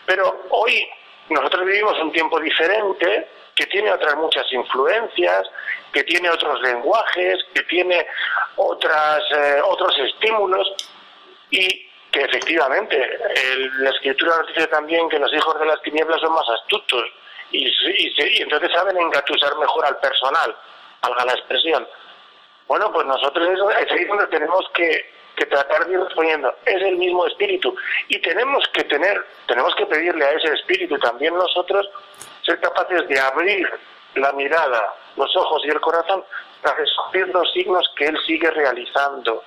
Pero hoy nosotros vivimos un tiempo diferente, que tiene otras muchas influencias, que tiene otros lenguajes, que tiene otras, eh, otros estímulos y que efectivamente el- la escritura nos dice también que los hijos de las tinieblas son más astutos y, y y entonces saben engatusar mejor al personal, valga la expresión. Bueno, pues nosotros eso- es ahí donde tenemos que, que tratar de ir respondiendo. Es el mismo espíritu y tenemos que tener, tenemos que pedirle a ese espíritu también nosotros ser capaces de abrir la mirada, los ojos y el corazón para descubrir los signos que él sigue realizando.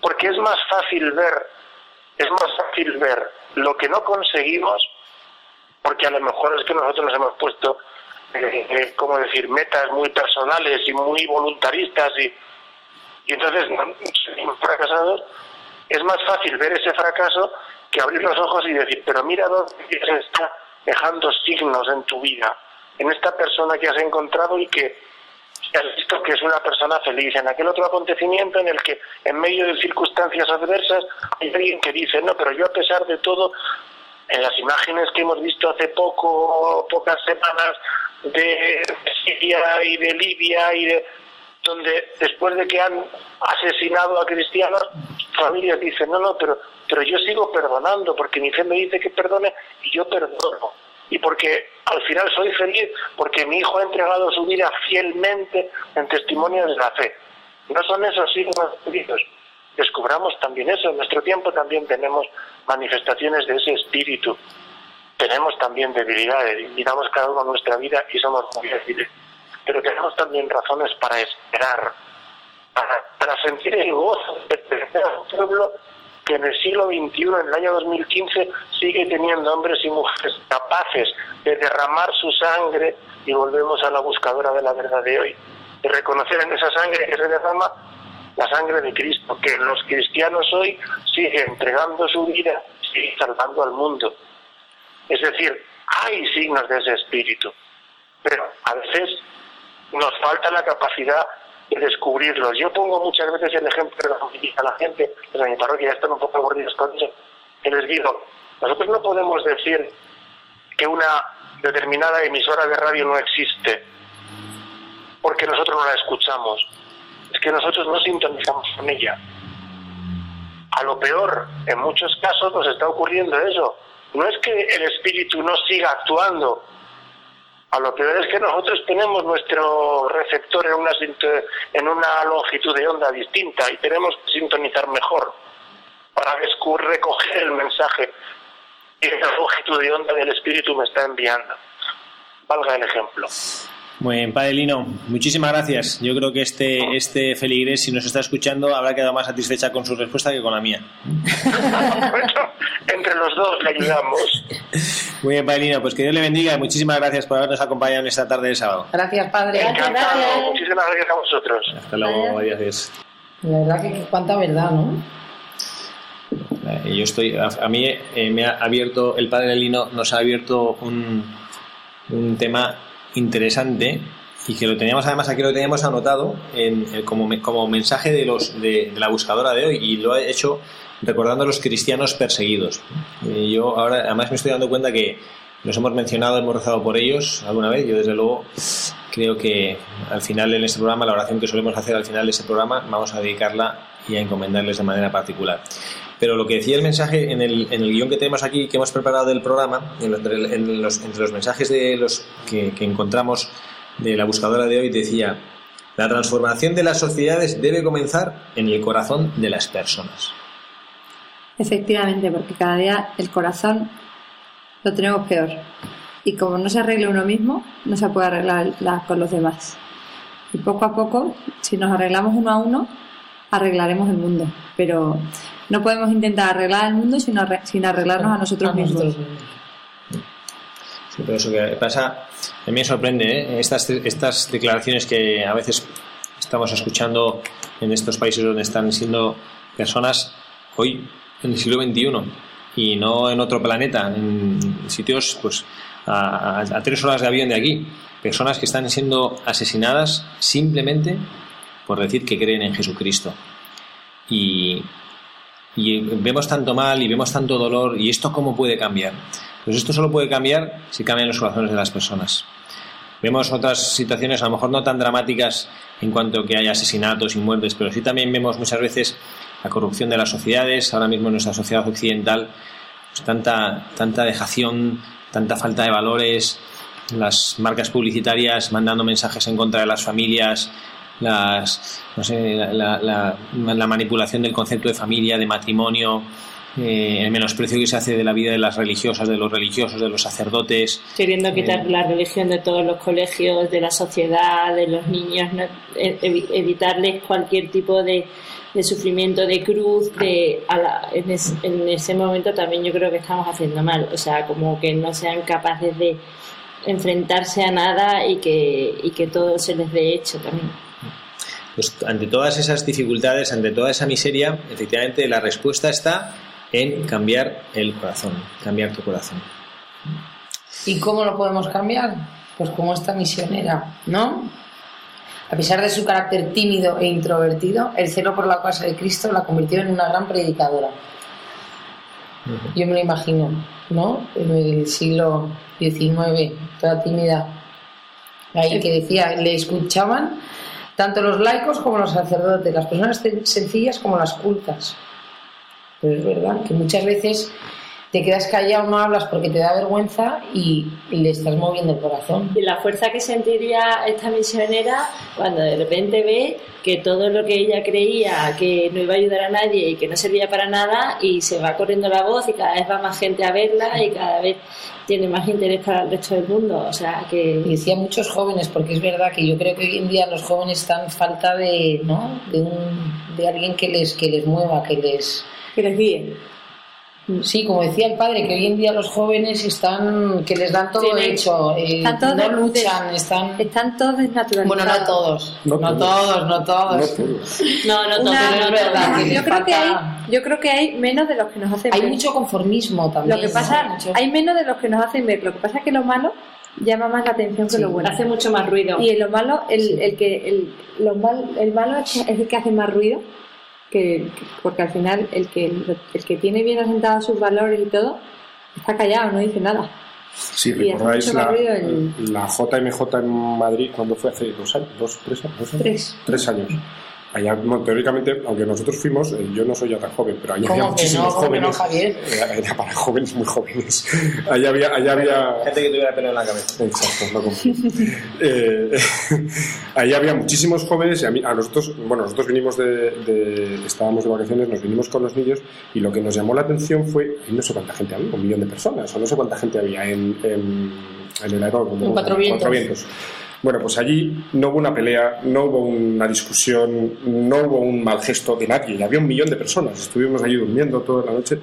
Porque es más fácil ver, es más fácil ver lo que no conseguimos porque a lo mejor es que nosotros nos hemos puesto, eh, eh, como decir, metas muy personales y muy voluntaristas y, y entonces no, fracasados, es más fácil ver ese fracaso que abrir los ojos y decir, pero mira dónde está dejando signos en tu vida, en esta persona que has encontrado y que has visto que es una persona feliz, en aquel otro acontecimiento en el que en medio de circunstancias adversas hay alguien que dice, no, pero yo a pesar de todo, en las imágenes que hemos visto hace poco, pocas semanas, de Siria y de Libia y de donde después de que han asesinado a cristianos, familias dicen, no, no, pero, pero yo sigo perdonando, porque mi fe me dice que perdone y yo perdono. Y porque al final soy feliz, porque mi hijo ha entregado su vida fielmente en testimonio de la fe. No son esos signos queridos. Descubramos también eso. En nuestro tiempo también tenemos manifestaciones de ese espíritu. Tenemos también debilidades, miramos cada uno nuestra vida y somos muy débiles pero tenemos también razones para esperar, para, para sentir el gozo de pertenecer a un pueblo que en el siglo XXI, en el año 2015, sigue teniendo hombres y mujeres capaces de derramar su sangre y volvemos a la buscadora de la verdad de hoy, de reconocer en esa sangre que se derrama la sangre de Cristo, que los cristianos hoy sigue entregando su vida, sigue salvando al mundo. Es decir, hay signos de ese espíritu, pero a veces nos falta la capacidad de descubrirlos. Yo pongo muchas veces el ejemplo a la gente, desde mi parroquia están un poco aburridos con eso, que les digo, nosotros no podemos decir que una determinada emisora de radio no existe porque nosotros no la escuchamos. Es que nosotros no sintonizamos con ella. A lo peor, en muchos casos nos está ocurriendo eso. No es que el espíritu no siga actuando, a lo peor es que nosotros tenemos nuestro receptor en una, en una longitud de onda distinta y tenemos que sintonizar mejor para recoger el mensaje que la longitud de onda del espíritu me está enviando. Valga el ejemplo. Muy bien, Padre Lino, muchísimas gracias. Yo creo que este, este feligrés, si nos está escuchando, habrá quedado más satisfecha con su respuesta que con la mía. Bueno, entre los dos le ayudamos. Muy bien, Padre Lino, pues que Dios le bendiga y muchísimas gracias por habernos acompañado en esta tarde de sábado. Gracias, padre. Encantado. Muchísimas gracias a vosotros. Hasta luego, adiós. La verdad que, que cuánta verdad, ¿no? Eh, Yo estoy, a, a mí eh, me ha abierto, el padre Lino nos ha abierto un, un tema interesante y que lo teníamos además aquí lo teníamos anotado en, eh, como, como mensaje de, los, de, la buscadora de hoy y lo ha hecho recordando a los cristianos perseguidos. Yo ahora además me estoy dando cuenta que los hemos mencionado, hemos rezado por ellos alguna vez. Yo desde luego creo que al final en este programa, la oración que solemos hacer al final de este programa, vamos a dedicarla y a encomendarles de manera particular. Pero lo que decía el mensaje en el, en el guion que tenemos aquí, que hemos preparado del programa, en- entre, en los, entre los mensajes de los que, encontramos de la buscadora de hoy, decía, la transformación de las sociedades debe comenzar en el corazón de las personas. Efectivamente, porque cada día el corazón lo tenemos peor. Y como no se arregle uno mismo, no se puede arreglar la- con los demás. Y poco a poco, si nos arreglamos uno a uno, arreglaremos el mundo. Pero no podemos intentar arreglar el mundo sin, arre- sin arreglarnos a nosotros mismos. nosotros mismos. Sí, pero eso que pasa, a mí me sorprende ¿eh? estas, estas declaraciones que a veces estamos escuchando en estos países donde están siendo personas hoy en el siglo XXI y no en otro planeta, en sitios pues a, a- a tres horas de avión de aquí, personas que están siendo asesinadas simplemente por decir que creen en Jesucristo. Y, vemos tanto mal y vemos tanto dolor y esto cómo puede cambiar pues esto solo puede cambiar si cambian los corazones de las personas. Vemos otras situaciones a lo mejor no tan dramáticas en cuanto que haya asesinatos y muertes pero sí también vemos muchas veces la corrupción de las sociedades. Ahora mismo en nuestra sociedad occidental pues tanta tanta dejación tanta falta de valores las marcas publicitarias mandando mensajes en contra de las familias las, no sé, la, la- la- la manipulación del concepto de familia, de matrimonio, eh, el menosprecio que se hace de la vida de las religiosas, de los religiosos, de los sacerdotes. Queriendo quitar la religión de todos los colegios, de la sociedad, de los niños, ¿no? E- evi- evitarles cualquier tipo de, de sufrimiento, de cruz, de a la- en, es- en ese momento también yo creo que estamos haciendo mal, o sea, como que no sean capaces de enfrentarse a nada y que, y que todo se les dé hecho también. Pues ante todas esas dificultades, ante toda esa miseria, efectivamente la respuesta está en cambiar el corazón, cambiar tu corazón. ¿Y cómo lo podemos cambiar? Pues como esta misionera, ¿no? A pesar de su carácter tímido e introvertido, el celo por la causa de Cristo la convirtió en una gran predicadora. Yo me lo imagino, ¿no? En el siglo XIX, toda tímida. Ahí que decía, le escuchaban tanto los laicos como los sacerdotes, las personas sen- sencillas como las cultas. Pero es verdad que muchas veces te quedas callado, no hablas porque te da vergüenza y le estás moviendo el corazón. Y la fuerza que sentiría esta misionera cuando de repente ve que todo lo que ella creía que no iba a ayudar a nadie y que no servía para nada y se va corriendo la voz y cada vez va más gente a verla y cada vez tiene más interés para el resto del mundo. O sea que Y decía muchos jóvenes, porque es verdad que yo creo que hoy en día los jóvenes están falta de, ¿no? de, un, de alguien que les, que les mueva, que les... que les guíe. Sí, como decía el padre, que hoy en día los jóvenes están, que les dan todo Tienen- hecho, eh, Están todos no luchan, están... Están todos desnaturalizados. Bueno, no todos, No no, todos. todos, no todos. No todos. No, no, Una- no, pero es no, verdad no. que les yo creo que hay, yo creo que hay menos de los que nos hacen Hay ver. mucho conformismo también. Lo que pasa, hay menos de los que nos hacen ver. Lo que pasa es que lo malo llama más la atención que Sí, lo bueno. Hace mucho más ruido. Y en lo malo, el, el que el, lo mal, el malo es el que hace más ruido, que, que- porque al final el que el que tiene bien asentados sus valores y todo está callado, no dice nada. Hace recordáis la, el- la JMJ en Madrid cuando fue hace dos años, dos, tres, años, dos años? Tres. Tres años. Allá, no, teóricamente, aunque nosotros fuimos, eh, yo no soy ya tan joven, pero allá ¿Cómo había no? muchísimos ¿Cómo que no, jóvenes. Javier? Era para jóvenes muy jóvenes. Allá había, allá había Gente que tuviera pelo en la cabeza. Exacto, no como- Eh, ahí había muchísimos jóvenes y a, mí, a nosotros, bueno, nosotros vinimos de, de- estábamos de vacaciones, nos vinimos con los niños y lo que nos llamó la atención fue, no sé cuánta gente había, un millón de personas, o no sé cuánta gente había en, en, en el aeródromo. En Cuatro Vientos. Vientos. Bueno, pues allí no hubo una pelea, no hubo una discusión, no hubo un mal gesto de nadie, y había un millón de personas, estuvimos allí durmiendo toda la noche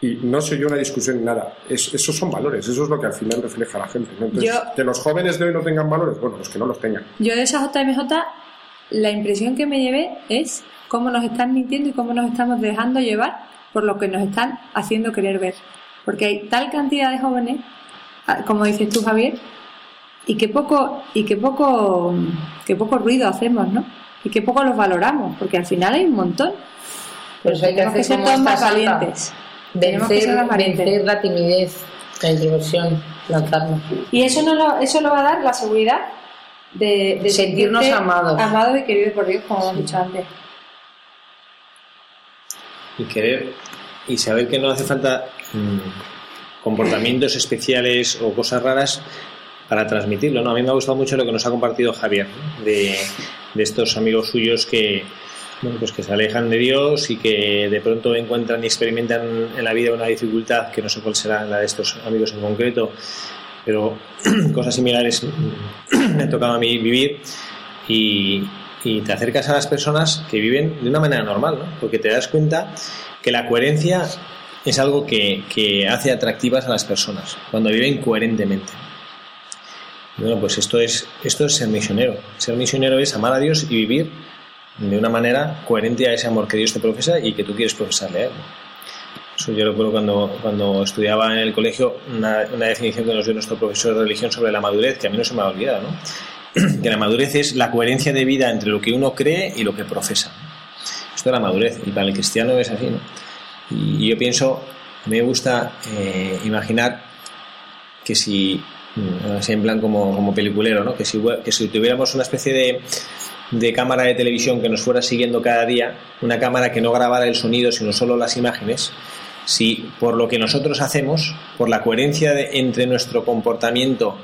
y no se oyó una discusión ni nada. Es- esos son valores, eso es lo que al final refleja la gente. ¿no? Entonces, Yo- que los jóvenes de hoy no tengan valores, bueno, los que no los tengan. Yo de esa JMJ, la impresión que me llevé es cómo nos están mintiendo y cómo nos estamos dejando llevar por lo que nos están haciendo querer ver. Porque hay tal cantidad de jóvenes, ah, como dices tú, Javier, y que poco, y que poco, que poco ruido hacemos, ¿no? Y que poco los valoramos, porque al final hay un montón. Por eso hay que Tenemos hacer ser más valientes. Tenemos que Vencer, ser más valientes. vencer la timidez, la introversión, lanzarnos. Y eso no lo, eso lo va a dar la seguridad de, de Sentirnos amados. Amados y queridos por Dios, como hemos dicho antes. y querer y saber que no hace falta mm, comportamientos especiales o cosas raras para transmitirlo. ¿no? A mí me ha gustado mucho lo que nos ha compartido Javier, de, estos amigos suyos que, bueno, pues que se alejan de Dios y que de pronto encuentran y experimentan en la vida una dificultad que no sé cuál será la de estos amigos en concreto, pero cosas similares me ha tocado a mí vivir y, te acercas a las personas que viven de una manera normal, ¿no? porque te das cuenta que la coherencia es algo que hace atractivas a las personas, cuando viven coherentemente. Bueno, pues esto es, esto es ser misionero. Ser misionero es amar a Dios y vivir de una manera coherente a ese amor que Dios te profesa y que tú quieres profesarle a Él. Eso yo recuerdo cuando, cuando estudiaba en el colegio una, una definición que nos dio nuestro profesor de religión sobre la madurez, que a mí no se me ha olvidado, ¿no? que la madurez es la coherencia de vida entre lo que uno cree y lo que profesa. Esto es la madurez, y para el cristiano es así, ¿no? Y yo pienso, me gusta eh, imaginar que si, así en plan como, como peliculero, ¿no? que, si, que si tuviéramos una especie de, de cámara de televisión que nos fuera siguiendo cada día, una cámara que no grabara el sonido sino solo las imágenes, si por lo que nosotros hacemos, por la coherencia de- entre nuestro comportamiento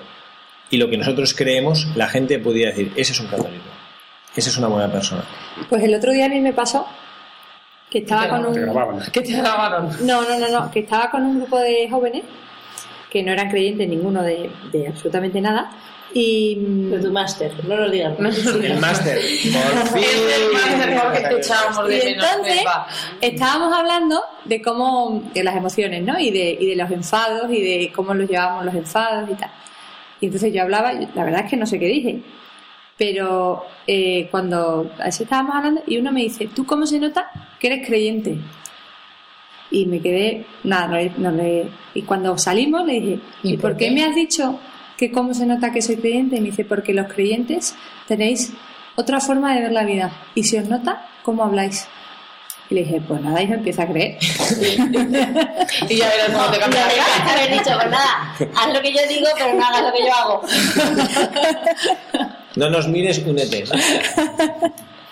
y lo que nosotros creemos, la gente pudiera decir, ese es un católico, esa es una buena persona. Pues el otro día a mí me pasó que estaba con un... Te grababan. ¿Qué te grabaron? No, no, no, no, que estaba con un grupo de jóvenes que no eran creyentes ninguno de, de absolutamente nada y... De tu máster, no lo digas. El máster, por fin. Es el máster porque te echábamos Y de entonces estábamos hablando de cómo, de las emociones, ¿no? Y de, y de los enfados y de cómo los llevábamos los enfados y tal. Y entonces yo hablaba, la verdad es que no sé qué dije, pero eh, cuando así estábamos hablando y uno me dice, ¿tú cómo se nota que eres creyente? Y me quedé, nada, no le- no le- y cuando salimos le dije, ¿Y ¿y, por qué qué? me has dicho que cómo se nota que soy creyente? Y me dice, porque los creyentes tenéis otra forma de ver la vida. Y si os nota, ¿cómo habláis? Y le dije, pues nada, y me empieza a creer. Y ya verás cómo te cambia la haber dicho, pues nada, haz lo que yo digo, pero no hagas lo que yo hago. No nos mires, únete.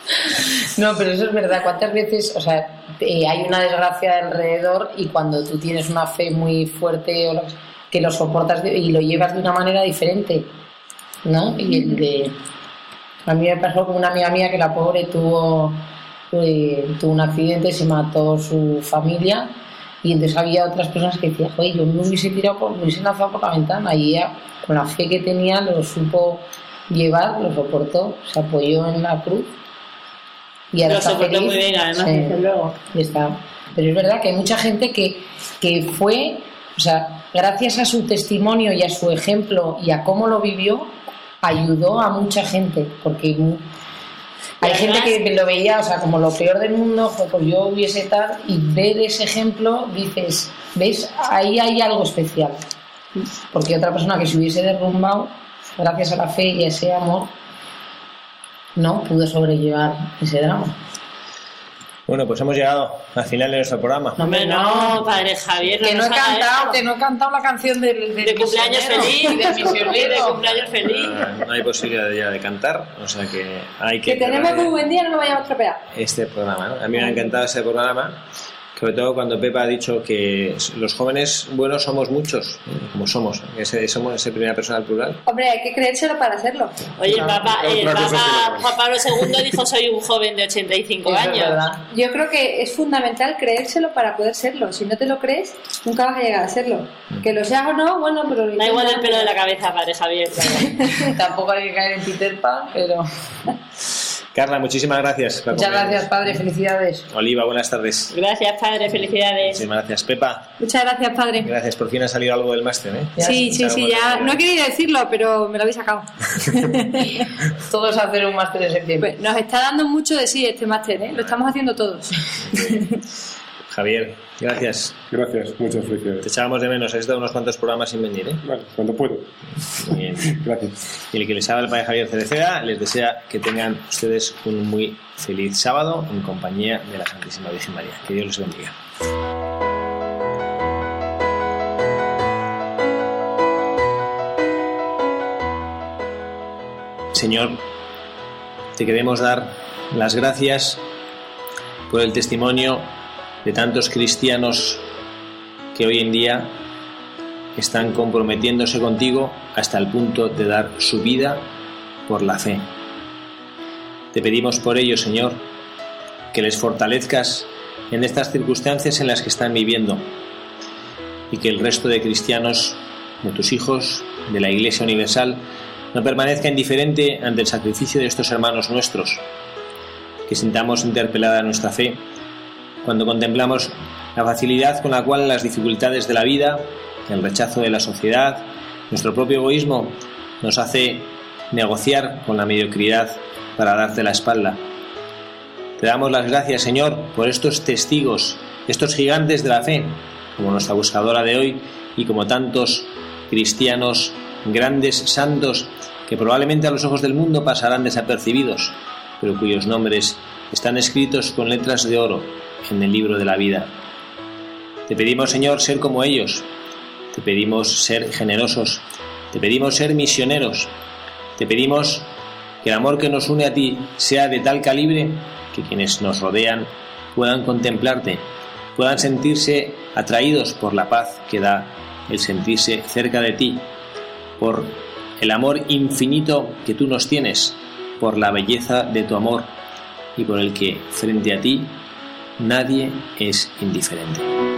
No, pero eso es verdad. ¿Cuántas veces, o sea, eh, hay una desgracia alrededor y cuando tú tienes una fe muy fuerte o lo que, lo soportas de- y lo llevas de una manera diferente, ¿no? Y el de, a mí me pasó con una amiga mía que la pobre tuvo, eh, tuvo un accidente, se mató su familia y entonces había otras personas que decían, oye, yo me hubiese tirado, por, me hubiese lanzado por la ventana y ella, con la fe que tenía, lo supo llevar, lo soportó, se apoyó en la cruz y ahora Lo está soportó feliz. muy bien, además, Sí. desde luego. Y está. Pero es verdad que hay mucha gente que, que fue, o sea, gracias a su testimonio y a su ejemplo y a cómo lo vivió, ayudó a mucha gente. Porque hay además- gente que lo veía, o sea, como lo peor del mundo, pues yo hubiese tal, y ver ese ejemplo, dices, ¿ves? Ahí hay algo especial. Porque otra persona que se hubiese derrumbado, gracias a la fe y a ese amor, no pudo sobrellevar ese drama. Bueno, pues hemos llegado al final de nuestro programa. No, Hombre, no, padre Javier, que no he cantado, que no he cantado la canción del, del De cumpleaños feliz, del misionero. de cumpleaños feliz. Ah, No hay posibilidad ya de cantar, o sea que hay que... Que tenemos muy buen día, no lo vayamos a estropear. Este programa, ¿no? A mí me ha encantado este programa, sobre todo cuando Pepa ha dicho que los jóvenes buenos somos muchos, ¿eh? como somos, ese, somos esa primera persona al plural. Hombre, hay que creérselo para hacerlo. Oye, el Papa, el cosa Papa Juan Pablo II dijo soy un joven de 85 Eso es años. Yo creo que es fundamental creérselo para poder serlo. Si no te lo crees, nunca vas a llegar a serlo. Que lo seas o no, bueno, pero... lo Da igual el pelo de la cabeza, padre Javier. Tampoco hay que caer en Peter Pan, pero... Carla, muchísimas gracias. Muchas gracias, padre. Felicidades. Oliva, buenas tardes. Gracias, padre, felicidades. Muchísimas gracias. Pepa, Muchas gracias, padre. gracias. Por fin ha salido algo del máster, ¿eh? Sí, sí, sí, ya. No he querido decirlo, pero me lo habéis sacado. Todos hacer un máster en septiembre. Pues nos está dando mucho de sí este máster, ¿eh? Lo estamos haciendo todos. Javier, gracias. Gracias, muchas Te felicidades. echábamos de menos. Has estado unos cuantos programas sin venir, ¿eh? Vale, cuando puedo. Muy bien. Gracias. Y el que les habla el padre Javier Cereceda les desea que tengan ustedes un muy feliz sábado en compañía de la Santísima Virgen María. Que Dios les bendiga. Señor, te queremos dar las gracias por el testimonio de tantos cristianos que hoy en día están comprometiéndose contigo hasta el punto de dar su vida por la fe. Te pedimos por ello, Señor, que les fortalezcas en estas circunstancias en las que están viviendo y que el resto de cristianos, de tus hijos, de la Iglesia Universal, no permanezca indiferente ante el sacrificio de estos hermanos nuestros, que sintamos interpelada nuestra fe cuando contemplamos la facilidad con la cual las dificultades de la vida, el rechazo de la sociedad, nuestro propio egoísmo nos hace negociar con la mediocridad para darte la espalda. Te damos las gracias, Señor, por estos testigos, estos gigantes de la fe, como nuestra buscadora de hoy y como tantos cristianos, grandes santos, que probablemente a los ojos del mundo pasarán desapercibidos, pero cuyos nombres están escritos con letras de oro en el libro de la vida. Te pedimos, Señor, ser como ellos. Te pedimos ser generosos. Te pedimos ser misioneros. Te pedimos que el amor que nos une a ti sea de tal calibre que quienes nos rodean puedan contemplarte, puedan sentirse atraídos por la paz que da el sentirse cerca de ti, por el amor infinito que tú nos tienes, por la belleza de tu amor y por el que frente a ti nadie es indiferente.